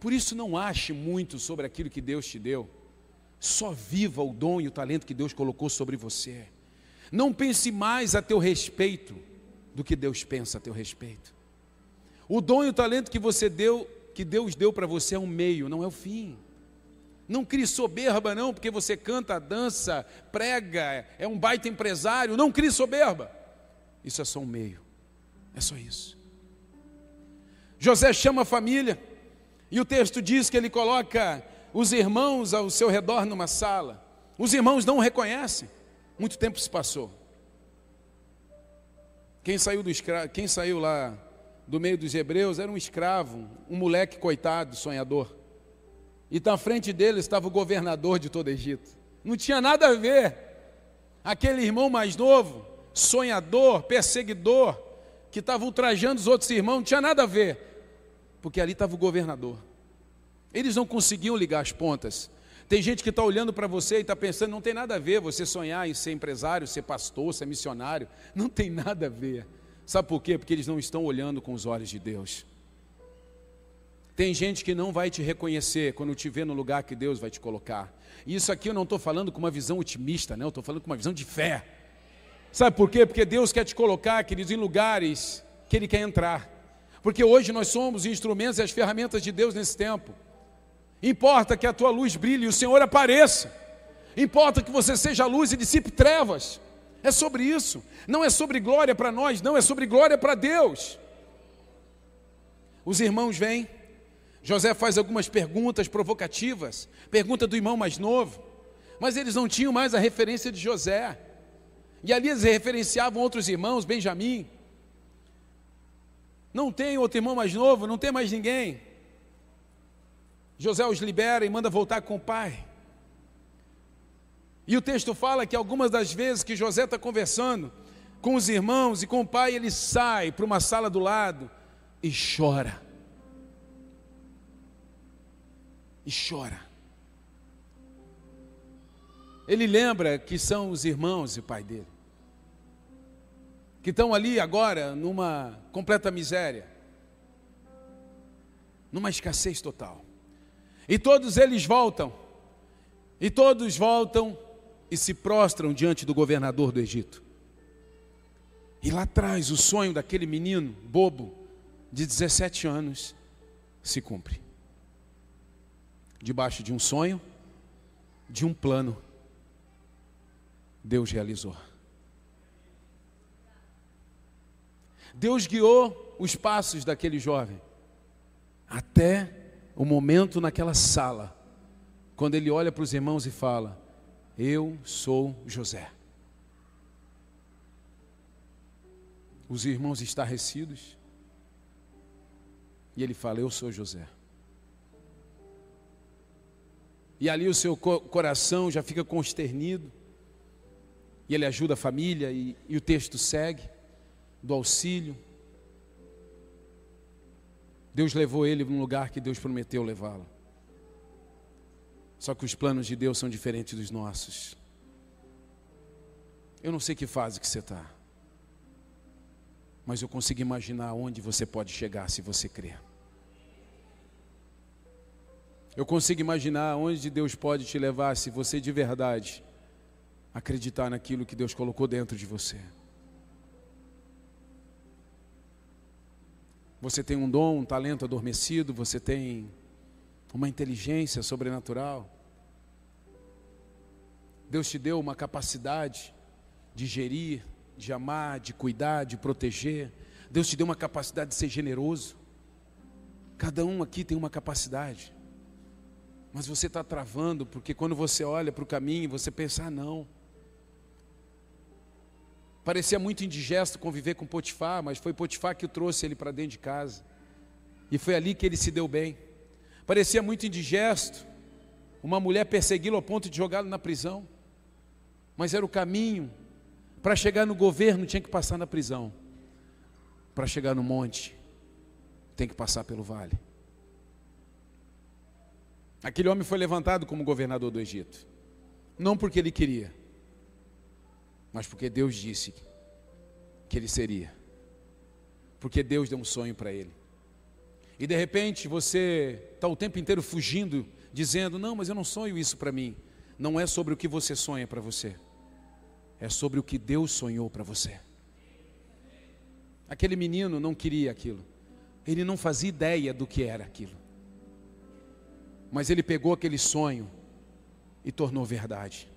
Por isso, não ache muito sobre aquilo que Deus te deu. Só viva o dom e o talento que Deus colocou sobre você. Não pense mais a teu respeito do que Deus pensa a teu respeito. O dom e o talento que você deu, que Deus deu para você é um meio, não é o fim. Não crie soberba, não, porque você canta, dança, prega, é um baita empresário. Não crie soberba. Isso é só um meio. É só isso. José chama a família. E o texto diz que ele coloca os irmãos ao seu redor numa sala. Os irmãos não o reconhecem. Muito tempo se passou. Quem saiu, do escra... Quem saiu lá do meio dos hebreus era um escravo, um moleque coitado, sonhador. E na frente dele estava o governador de todo o Egito. Não tinha nada a ver. Aquele irmão mais novo, sonhador, perseguidor, que estava ultrajando os outros irmãos, não tinha nada a ver porque ali estava o governador. Eles não conseguiam ligar as pontas. Tem gente que está olhando para você e está pensando, não tem nada a ver você sonhar em ser empresário, ser pastor, ser missionário. <laughs> Não tem nada a ver. Sabe por quê? Porque eles não estão olhando com os olhos de Deus. Tem gente que não vai te reconhecer quando te ver no lugar que Deus vai te colocar. E isso aqui eu não estou falando com uma visão otimista, né? eu estou falando com uma visão de fé. Sabe por quê? Porque Deus quer te colocar, queridos, em lugares que Ele quer entrar. Porque hoje nós somos instrumentos e as ferramentas de Deus nesse tempo. Importa que a tua luz brilhe e o Senhor apareça. Importa que você seja luz e dissipe trevas. É sobre isso. Não é sobre glória para nós, não, é sobre glória para Deus. Os irmãos vêm. José faz algumas perguntas provocativas. Pergunta do irmão mais novo. Mas eles não tinham mais a referência de José. E ali eles referenciavam outros irmãos, Benjamim, não tem outro irmão mais novo, não tem mais ninguém. José os libera e manda voltar com o pai. E o texto fala que algumas das vezes que José está conversando com os irmãos e com o pai, ele sai para uma sala do lado e chora. E chora. Ele lembra que são os irmãos e o pai dele que estão ali agora numa completa miséria, numa escassez total. E todos eles voltam, e todos voltam e se prostram diante do governador do Egito. E lá atrás o sonho daquele menino bobo de 17 anos se cumpre. Debaixo de um sonho, de um plano, Deus realizou. Deus guiou os passos daquele jovem até o momento naquela sala, quando ele olha para os irmãos e fala: Eu sou José. Os irmãos estarrecidos, e ele fala: Eu sou José. E ali o seu coração já fica consternido, e ele ajuda a família, e, e o texto segue do auxílio. Deus levou ele um lugar que Deus prometeu levá-lo. Só que os planos de Deus são diferentes dos nossos. Eu não sei que fase que você está, mas eu consigo imaginar onde você pode chegar se você crer. Eu consigo imaginar onde Deus pode te levar se você de verdade acreditar naquilo que Deus colocou dentro de você. Você tem um dom, um talento adormecido, você tem uma inteligência sobrenatural. Deus te deu uma capacidade de gerir, de amar, de cuidar, de proteger. Deus te deu uma capacidade de ser generoso. Cada um aqui tem uma capacidade. Mas você está travando, porque quando você olha para o caminho, você pensa, ah, não. Parecia muito indigesto conviver com Potifar, mas foi Potifar que o trouxe ele para dentro de casa. E foi ali que ele se deu bem. Parecia muito indigesto uma mulher persegui-lo ao ponto de jogá-lo na prisão. Mas era o caminho. Para chegar no governo tinha que passar na prisão. Para chegar no monte tem que passar pelo vale. Aquele homem foi levantado como governador do Egito. Não porque ele queria, mas porque Deus disse que ele seria. Porque Deus deu um sonho para ele. E de repente você está o tempo inteiro fugindo, dizendo: Não, mas eu não sonho isso para mim. Não é sobre o que você sonha para você, é sobre o que Deus sonhou para você. Aquele menino não queria aquilo, ele não fazia ideia do que era aquilo, mas ele pegou aquele sonho e tornou verdade.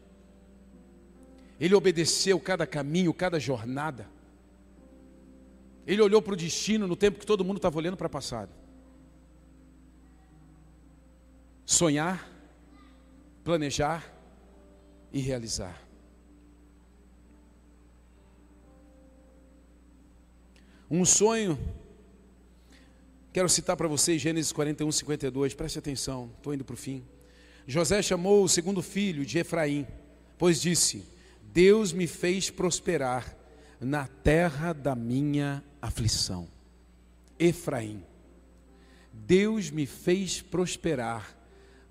Ele obedeceu cada caminho, cada jornada. Ele olhou para o destino no tempo que todo mundo estava olhando para o passado. sonhar, planejar e realizar. Um sonho, quero citar para vocês Gênesis 41, 52, preste atenção, estou indo para o fim. José chamou o segundo filho de Efraim, pois disse: Deus me fez prosperar na terra da minha aflição. Efraim, Deus me fez prosperar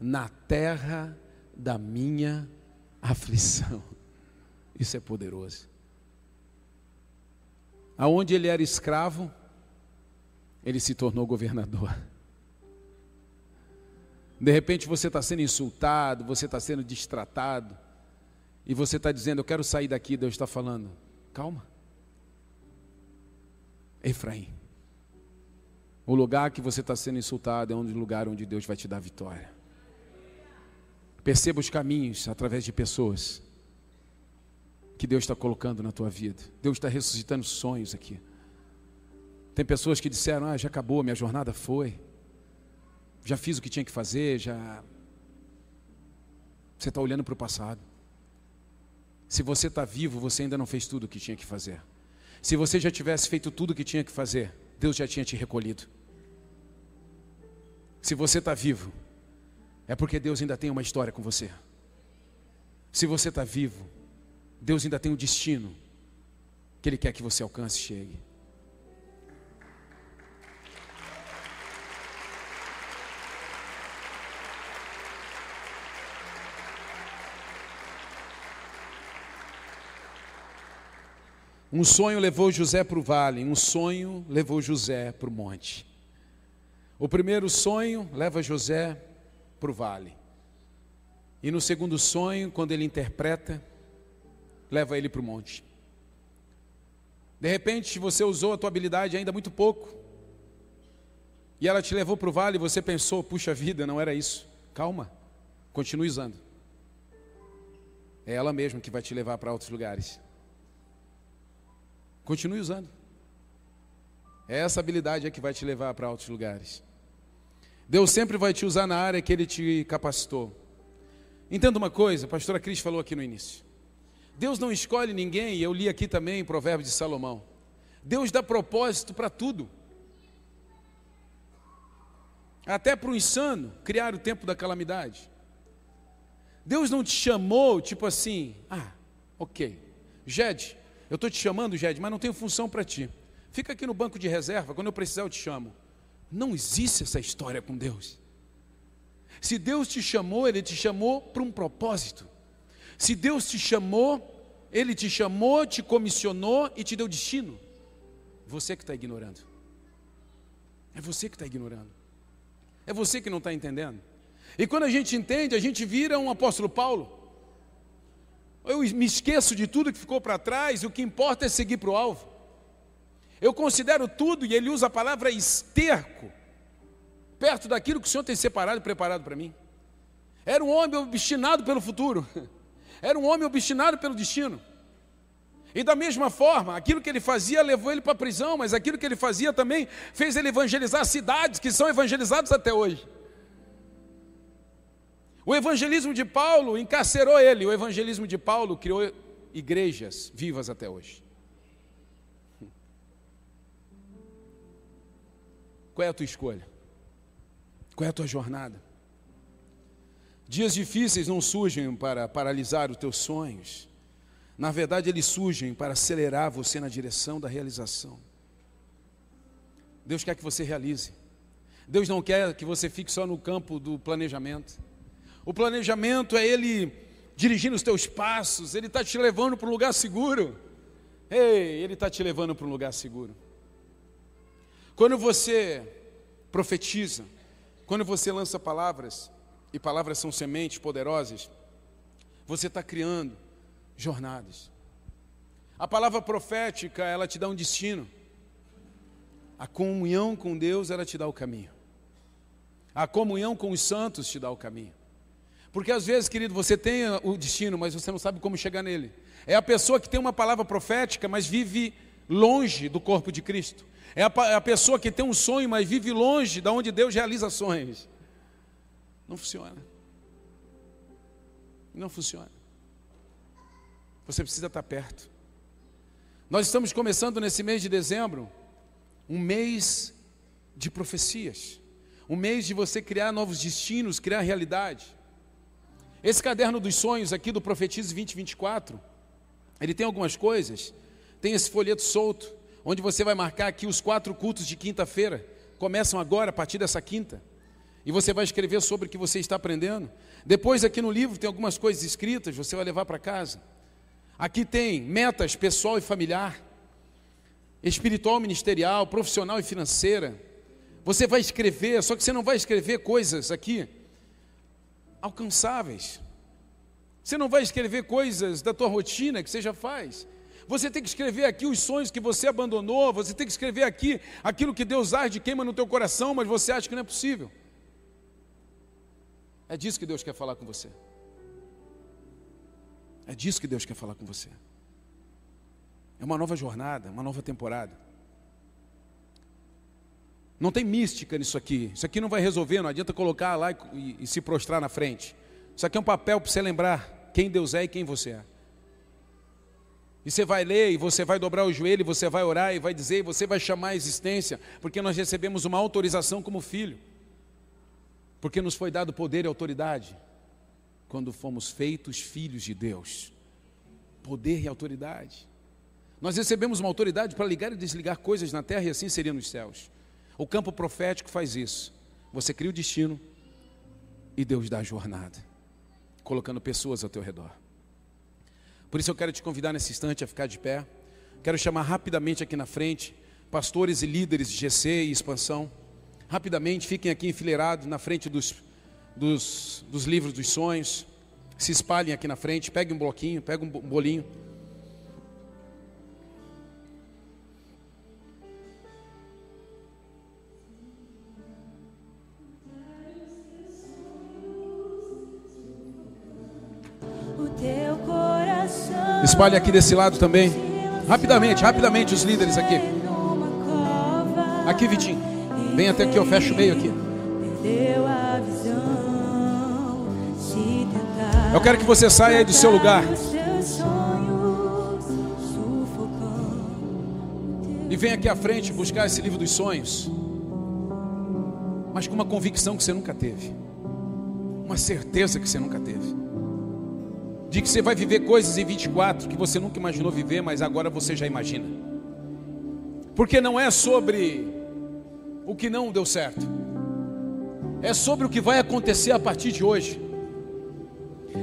na terra da minha aflição. <laughs> Isso é poderoso. Aonde ele era escravo, ele se tornou governador. De repente você está sendo insultado, você está sendo distratado, e você está dizendo: Eu quero sair daqui. Deus está falando: Calma. Efraim, o lugar que você está sendo insultado é um lugar onde Deus vai te dar vitória. Perceba os caminhos através de pessoas que Deus está colocando na tua vida. Deus está ressuscitando sonhos aqui. Tem pessoas que disseram: Ah, já acabou, minha jornada foi. Já fiz o que tinha que fazer, já. Você está olhando para o passado. Se você está vivo, você ainda não fez tudo o que tinha que fazer. Se você já tivesse feito tudo o que tinha que fazer, Deus já tinha te recolhido. Se você está vivo, é porque Deus ainda tem uma história com você. Se você está vivo, Deus ainda tem um destino que Ele quer que você alcance e chegue. Um sonho levou José para o vale, um sonho levou José para o monte. O primeiro sonho leva José para o vale. E no segundo sonho, quando ele interpreta, leva ele para o monte. De repente, você usou a tua habilidade ainda muito pouco. E ela te levou para o vale e você pensou, puxa vida, não era isso. Calma, continue usando. É ela mesma que vai te levar para outros lugares. Continue usando. É essa habilidade é que vai te levar para outros lugares. Deus sempre vai te usar na área que Ele te capacitou. Entenda uma coisa, a pastora Cris falou aqui no início. Deus não escolhe ninguém, e eu li aqui também o provérbio de Salomão. Deus dá propósito para tudo. Até para o insano criar o tempo da calamidade. Deus não te chamou, tipo assim, ah, ok. Jed, eu estou te chamando, Jed, mas não tenho função para ti. Fica aqui no banco de reserva, quando eu precisar eu te chamo. Não existe essa história com Deus. Se Deus te chamou, Ele te chamou para um propósito. Se Deus te chamou, Ele te chamou, te comissionou e te deu destino. Você que está ignorando. É você que está ignorando. É você que não está entendendo. E quando a gente entende, a gente vira um apóstolo Paulo. Eu me esqueço de tudo que ficou para trás, o que importa é seguir para o alvo. Eu considero tudo, e ele usa a palavra esterco, perto daquilo que o Senhor tem separado e preparado para mim. Era um homem obstinado pelo futuro, <laughs> era um homem obstinado pelo destino. E da mesma forma, aquilo que ele fazia levou ele para a prisão, mas aquilo que ele fazia também fez ele evangelizar cidades que são evangelizadas até hoje. O evangelismo de Paulo encarcerou ele, o evangelismo de Paulo criou igrejas vivas até hoje. Qual é a tua escolha? Qual é a tua jornada? Dias difíceis não surgem para paralisar os teus sonhos. Na verdade, eles surgem para acelerar você na direção da realização. Deus quer que você realize. Deus não quer que você fique só no campo do planejamento. O planejamento é Ele dirigindo os teus passos, Ele está te levando para um lugar seguro. Ei, Ele está te levando para um lugar seguro. Quando você profetiza, quando você lança palavras, e palavras são sementes poderosas, você está criando jornadas. A palavra profética, ela te dá um destino. A comunhão com Deus, ela te dá o caminho. A comunhão com os santos te dá o caminho. Porque às vezes, querido, você tem o destino, mas você não sabe como chegar nele. É a pessoa que tem uma palavra profética, mas vive longe do corpo de Cristo. É a, é a pessoa que tem um sonho, mas vive longe da onde Deus realiza sonhos. Não funciona. Não funciona. Você precisa estar perto. Nós estamos começando nesse mês de dezembro um mês de profecias, um mês de você criar novos destinos, criar realidade. Esse caderno dos sonhos aqui do Profetize 2024, ele tem algumas coisas, tem esse folheto solto, onde você vai marcar aqui os quatro cultos de quinta-feira, começam agora, a partir dessa quinta, e você vai escrever sobre o que você está aprendendo. Depois, aqui no livro, tem algumas coisas escritas, você vai levar para casa. Aqui tem metas pessoal e familiar, espiritual, ministerial, profissional e financeira. Você vai escrever, só que você não vai escrever coisas aqui alcançáveis. Você não vai escrever coisas da tua rotina que você já faz. Você tem que escrever aqui os sonhos que você abandonou, você tem que escrever aqui aquilo que Deus arde queima no teu coração, mas você acha que não é possível. É disso que Deus quer falar com você. É disso que Deus quer falar com você. É uma nova jornada, uma nova temporada. Não tem mística nisso aqui. Isso aqui não vai resolver, não adianta colocar lá e, e, e se prostrar na frente. Isso aqui é um papel para você lembrar quem Deus é e quem você é. E você vai ler, e você vai dobrar o joelho, e você vai orar, e vai dizer, e você vai chamar a existência, porque nós recebemos uma autorização como filho. Porque nos foi dado poder e autoridade quando fomos feitos filhos de Deus. Poder e autoridade. Nós recebemos uma autoridade para ligar e desligar coisas na terra e assim seria nos céus. O campo profético faz isso. Você cria o destino e Deus dá a jornada, colocando pessoas ao teu redor. Por isso eu quero te convidar nesse instante a ficar de pé. Quero chamar rapidamente aqui na frente pastores e líderes de GC e expansão. Rapidamente, fiquem aqui enfileirados na frente dos dos, dos livros dos sonhos, se espalhem aqui na frente, pegue um bloquinho, pegue um bolinho. Espalhe aqui desse lado também. Rapidamente, rapidamente os líderes aqui. Aqui, Vitinho. Vem até aqui, eu fecho o meio aqui. Eu quero que você saia aí do seu lugar. E venha aqui à frente buscar esse livro dos sonhos. Mas com uma convicção que você nunca teve. Uma certeza que você nunca teve. De que você vai viver coisas em 24 que você nunca imaginou viver, mas agora você já imagina. Porque não é sobre o que não deu certo. É sobre o que vai acontecer a partir de hoje.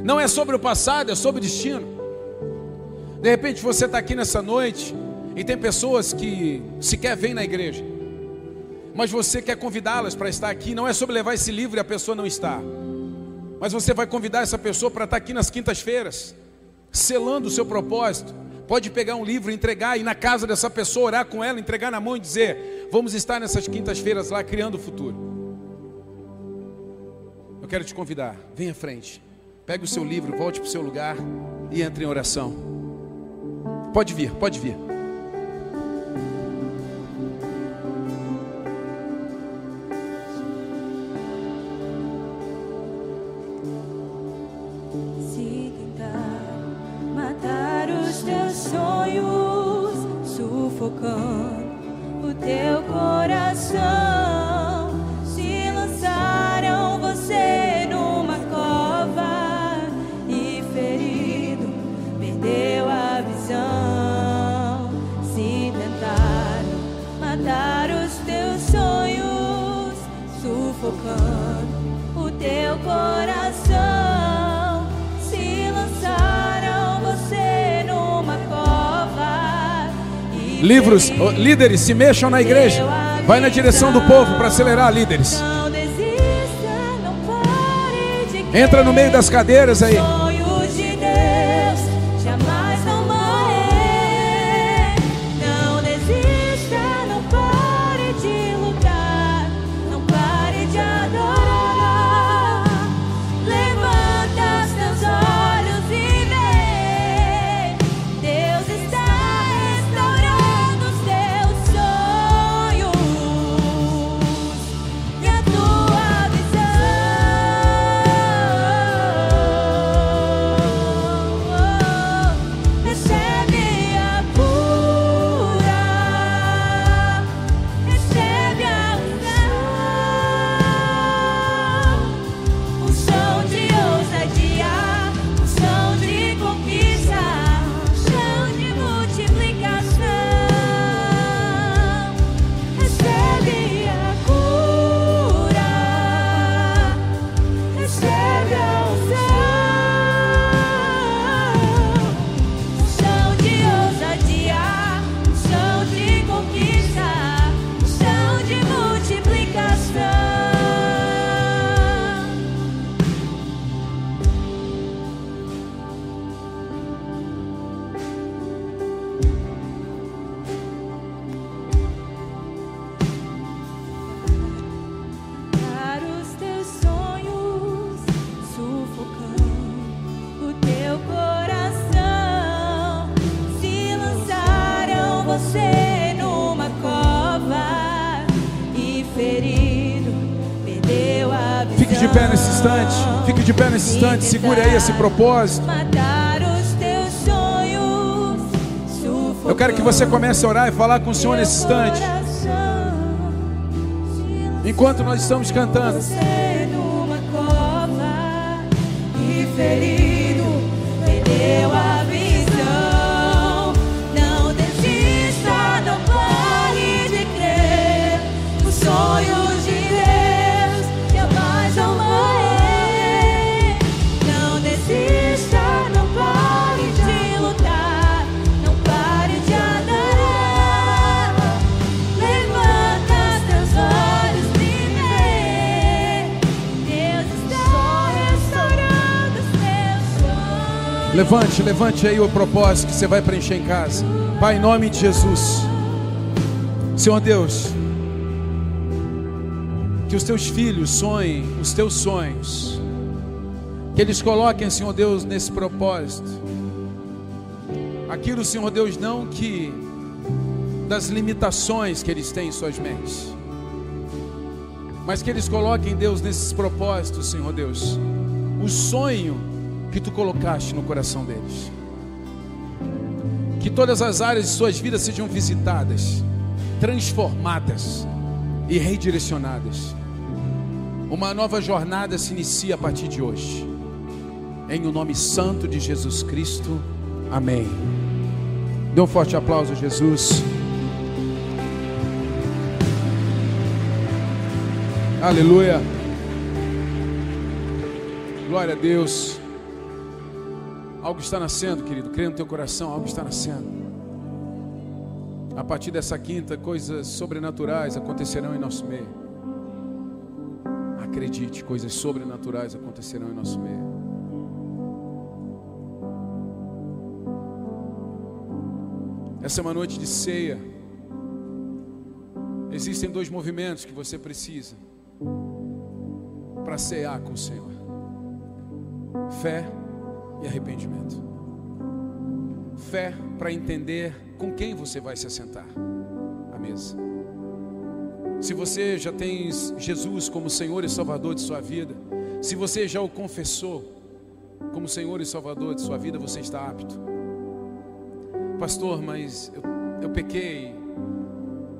Não é sobre o passado, é sobre o destino. De repente você está aqui nessa noite e tem pessoas que sequer vêm na igreja, mas você quer convidá-las para estar aqui. Não é sobre levar esse livro e a pessoa não está, mas você vai convidar essa pessoa para estar aqui nas quintas-feiras, selando o seu propósito. Pode pegar um livro, entregar e na casa dessa pessoa orar com ela, entregar na mão e dizer: Vamos estar nessas quintas-feiras lá criando o futuro.
Eu quero te convidar, venha à frente. Pegue o seu livro, volte para o seu lugar e entre em oração. Pode vir, pode vir. Livros, líderes, se mexam na igreja. Vai na direção do povo para acelerar, líderes. Entra no meio das cadeiras aí. Instante, segure aí esse propósito. Eu quero que você comece a orar e falar com o Senhor nesse instante. Enquanto nós estamos cantando. Levante, levante aí o propósito que você vai preencher em casa. Pai, em nome de Jesus. Senhor Deus, que os teus filhos sonhem os teus sonhos. Que eles coloquem, Senhor Deus, nesse propósito. Aquilo, Senhor Deus, não que das limitações que eles têm em suas mentes. Mas que eles coloquem, Deus, nesses propósitos, Senhor Deus. O sonho que tu colocaste no coração deles. Que todas as áreas de suas vidas sejam visitadas, transformadas e redirecionadas. Uma nova jornada se inicia a partir de hoje. Em o nome santo de Jesus Cristo. Amém. Dê um forte aplauso a Jesus. Aleluia. Glória a Deus. Algo está nascendo, querido. Creia no teu coração, algo está nascendo. A partir dessa quinta, coisas sobrenaturais acontecerão em nosso meio. Acredite, coisas sobrenaturais acontecerão em nosso meio. Essa é uma noite de ceia. Existem dois movimentos que você precisa.
para cear com o Senhor. Fé e arrependimento. Fé para entender com quem você vai se assentar à mesa. Se você já tem Jesus como Senhor e Salvador de sua vida, se você já o confessou como Senhor e Salvador de sua vida, você está apto. Pastor, mas eu, eu pequei,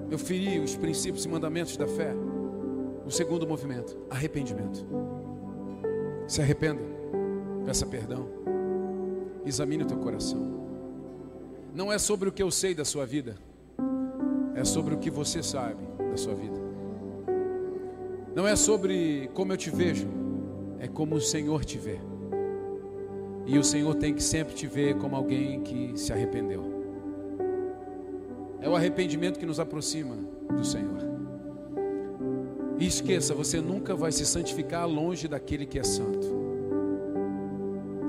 eu feri os princípios e mandamentos da fé. O segundo movimento, arrependimento. Se arrependa, peça perdão, examine o teu coração. Não é sobre o que eu sei da sua vida, é sobre o que você sabe da sua vida. Não é sobre como eu te vejo, é como o Senhor te vê. E o Senhor tem que sempre te ver como alguém que se arrependeu. É o arrependimento que nos aproxima do Senhor. E esqueça, você nunca vai se santificar longe daquele que é santo.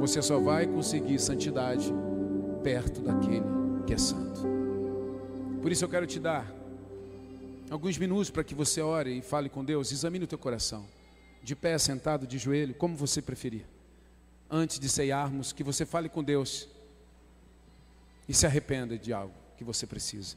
Você só vai conseguir santidade perto daquele que é santo. Por isso eu quero te dar alguns minutos para que você ore e fale com Deus, examine o teu coração, de pé, sentado, de joelho, como você preferir. Antes de ceiarmos, que você fale com Deus e se arrependa de algo que você precisa.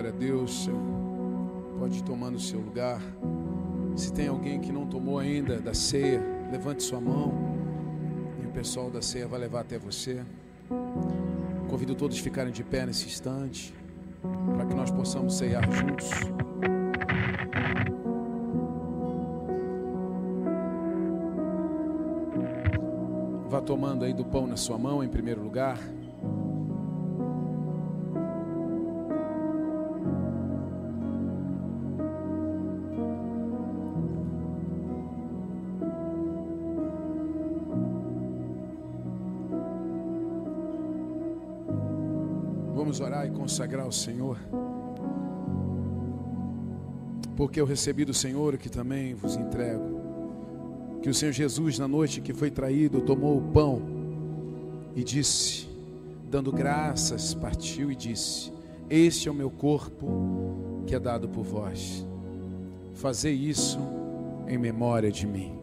Glória a Deus. Pode ir tomando o seu lugar. Se tem alguém que não tomou ainda da ceia, levante sua mão. E o pessoal da ceia vai levar até você. Convido todos a ficarem de pé nesse instante, para que nós possamos ceiar juntos. Vá tomando aí do pão na sua mão, em primeiro lugar. Consagrar ao Senhor. Porque eu recebi do Senhor que também vos entrego. Que o Senhor Jesus, na noite que foi traído, tomou o pão e disse, dando graças, partiu e disse: Este é o meu corpo que é dado por vós. Fazei isso em memória de mim.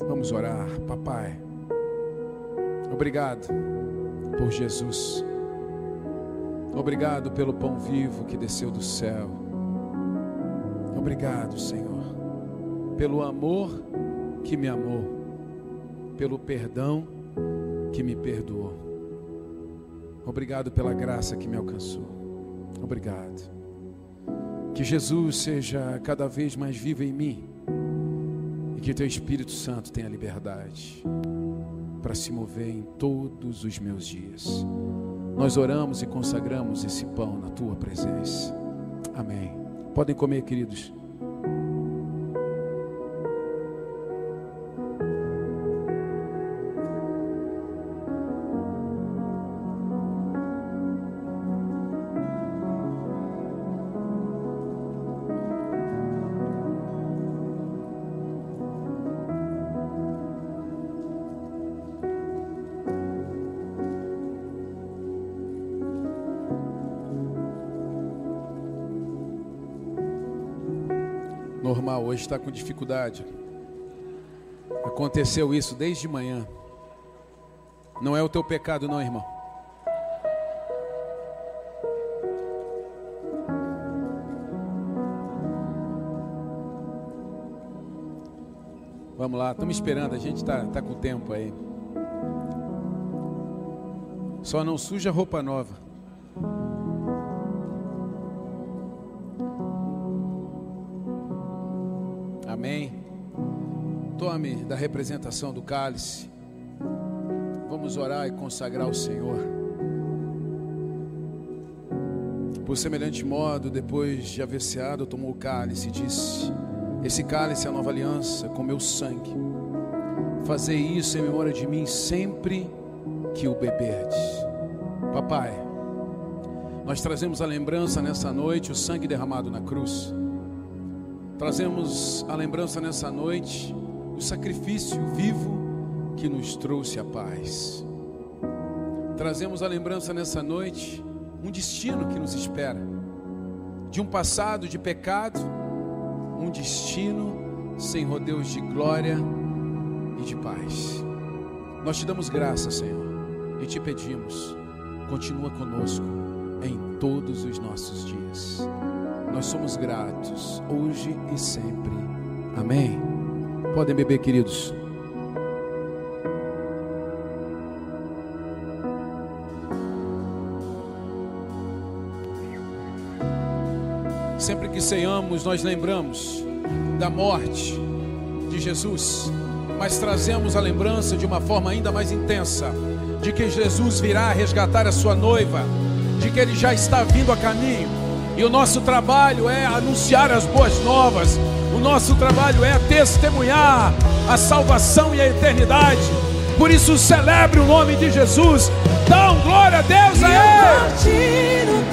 Vamos orar, papai. Obrigado por Jesus. Obrigado pelo pão vivo que desceu do céu. Obrigado, Senhor, pelo amor que me amou, pelo perdão que me perdoou. Obrigado pela graça que me alcançou. Obrigado. Que Jesus seja cada vez mais vivo em mim e que teu Espírito Santo tenha liberdade para se mover em todos os meus dias. Nós oramos e consagramos esse pão na tua presença. Amém. Podem comer, queridos. Hoje está com dificuldade. Aconteceu isso desde manhã. Não é o teu pecado, não, irmão. Vamos lá, estamos esperando, a gente está tá com tempo aí. Só não suja roupa nova. Representação do cálice. Vamos orar e consagrar o Senhor. Por semelhante modo, depois de haver ceado, tomou o cálice e disse: Esse cálice é a nova aliança com meu sangue. Fazei isso em memória de mim sempre que o beberdes. Papai, nós trazemos a lembrança nessa noite o sangue derramado na cruz. Trazemos a lembrança nessa noite o sacrifício vivo que nos trouxe a paz. Trazemos a lembrança nessa noite um destino que nos espera, de um passado de pecado, um destino sem rodeios de glória e de paz. Nós te damos graça, Senhor, e te pedimos, continua conosco em todos os nossos dias. Nós somos gratos hoje e sempre. Amém. Podem beber, queridos. Sempre que ceiamos, nós lembramos da morte de Jesus, mas trazemos a lembrança de uma forma ainda mais intensa de que Jesus virá resgatar a sua noiva, de que ele já está vindo a caminho. E o nosso trabalho é anunciar as boas novas. Nosso trabalho é testemunhar a salvação e a eternidade. Por isso celebre o nome de Jesus. Dá um glória a Deus a Ele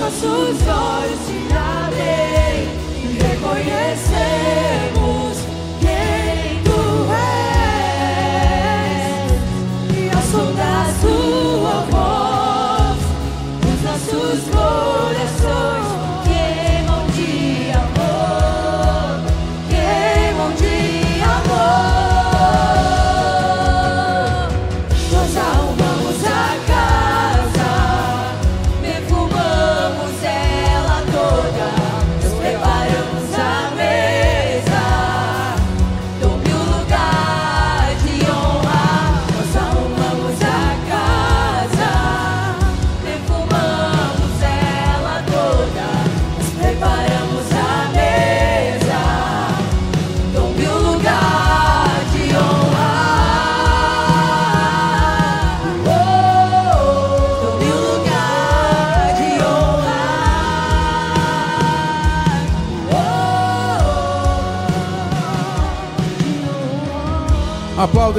nossos olhos se abrem e reconhecemos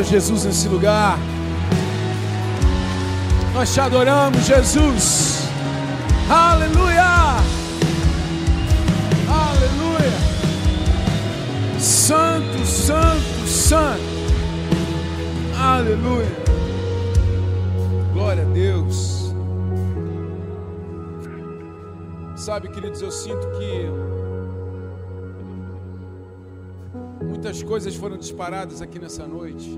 Jesus nesse lugar. Nós te adoramos, Jesus. Aleluia. Aleluia. Santo, santo, santo. Aleluia. Glória a Deus. Sabe, queridos, eu sinto que muitas coisas foram disparadas aqui nessa noite.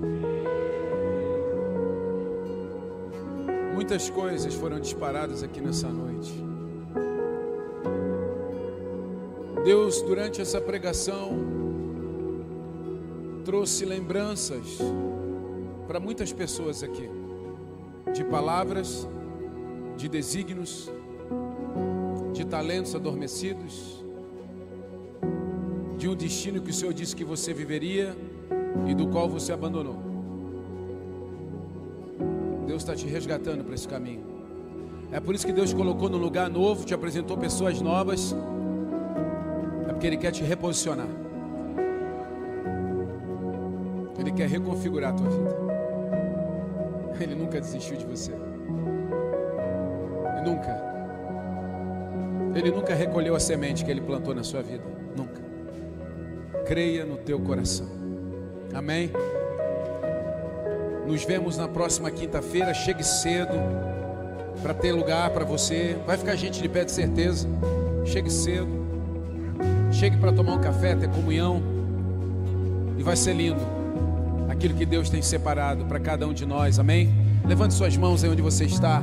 Muitas coisas foram disparadas aqui nessa noite. Deus, durante essa pregação, trouxe lembranças para muitas pessoas aqui, de palavras, de desígnios, de talentos adormecidos, de um destino que o Senhor disse que você viveria e do qual você abandonou. Deus está te resgatando para esse caminho. É por isso que Deus colocou no lugar novo, te apresentou pessoas novas. É porque Ele quer te reposicionar. Ele quer reconfigurar a tua vida. Ele nunca desistiu de você. E nunca. Ele nunca recolheu a semente que Ele plantou na sua vida. Nunca. Creia no teu coração. Amém? Nos vemos na próxima quinta-feira. Chegue cedo para ter lugar para você. Vai ficar gente de pé de certeza. Chegue cedo. Chegue para tomar um café, ter comunhão. E vai ser lindo. Aquilo que Deus tem separado para cada um de nós. Amém? Levante suas mãos aí onde você está.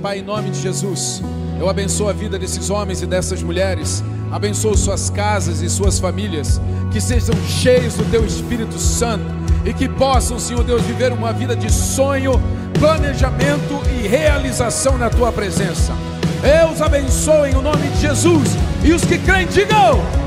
Pai, em nome de Jesus, eu abençoo a vida desses homens e dessas mulheres. Abençoo suas casas e suas famílias. Que sejam cheios do teu Espírito Santo e que possam, Senhor Deus, viver uma vida de sonho, planejamento e realização na tua presença. Eu os abençoo em nome de Jesus. E os que creem, digam.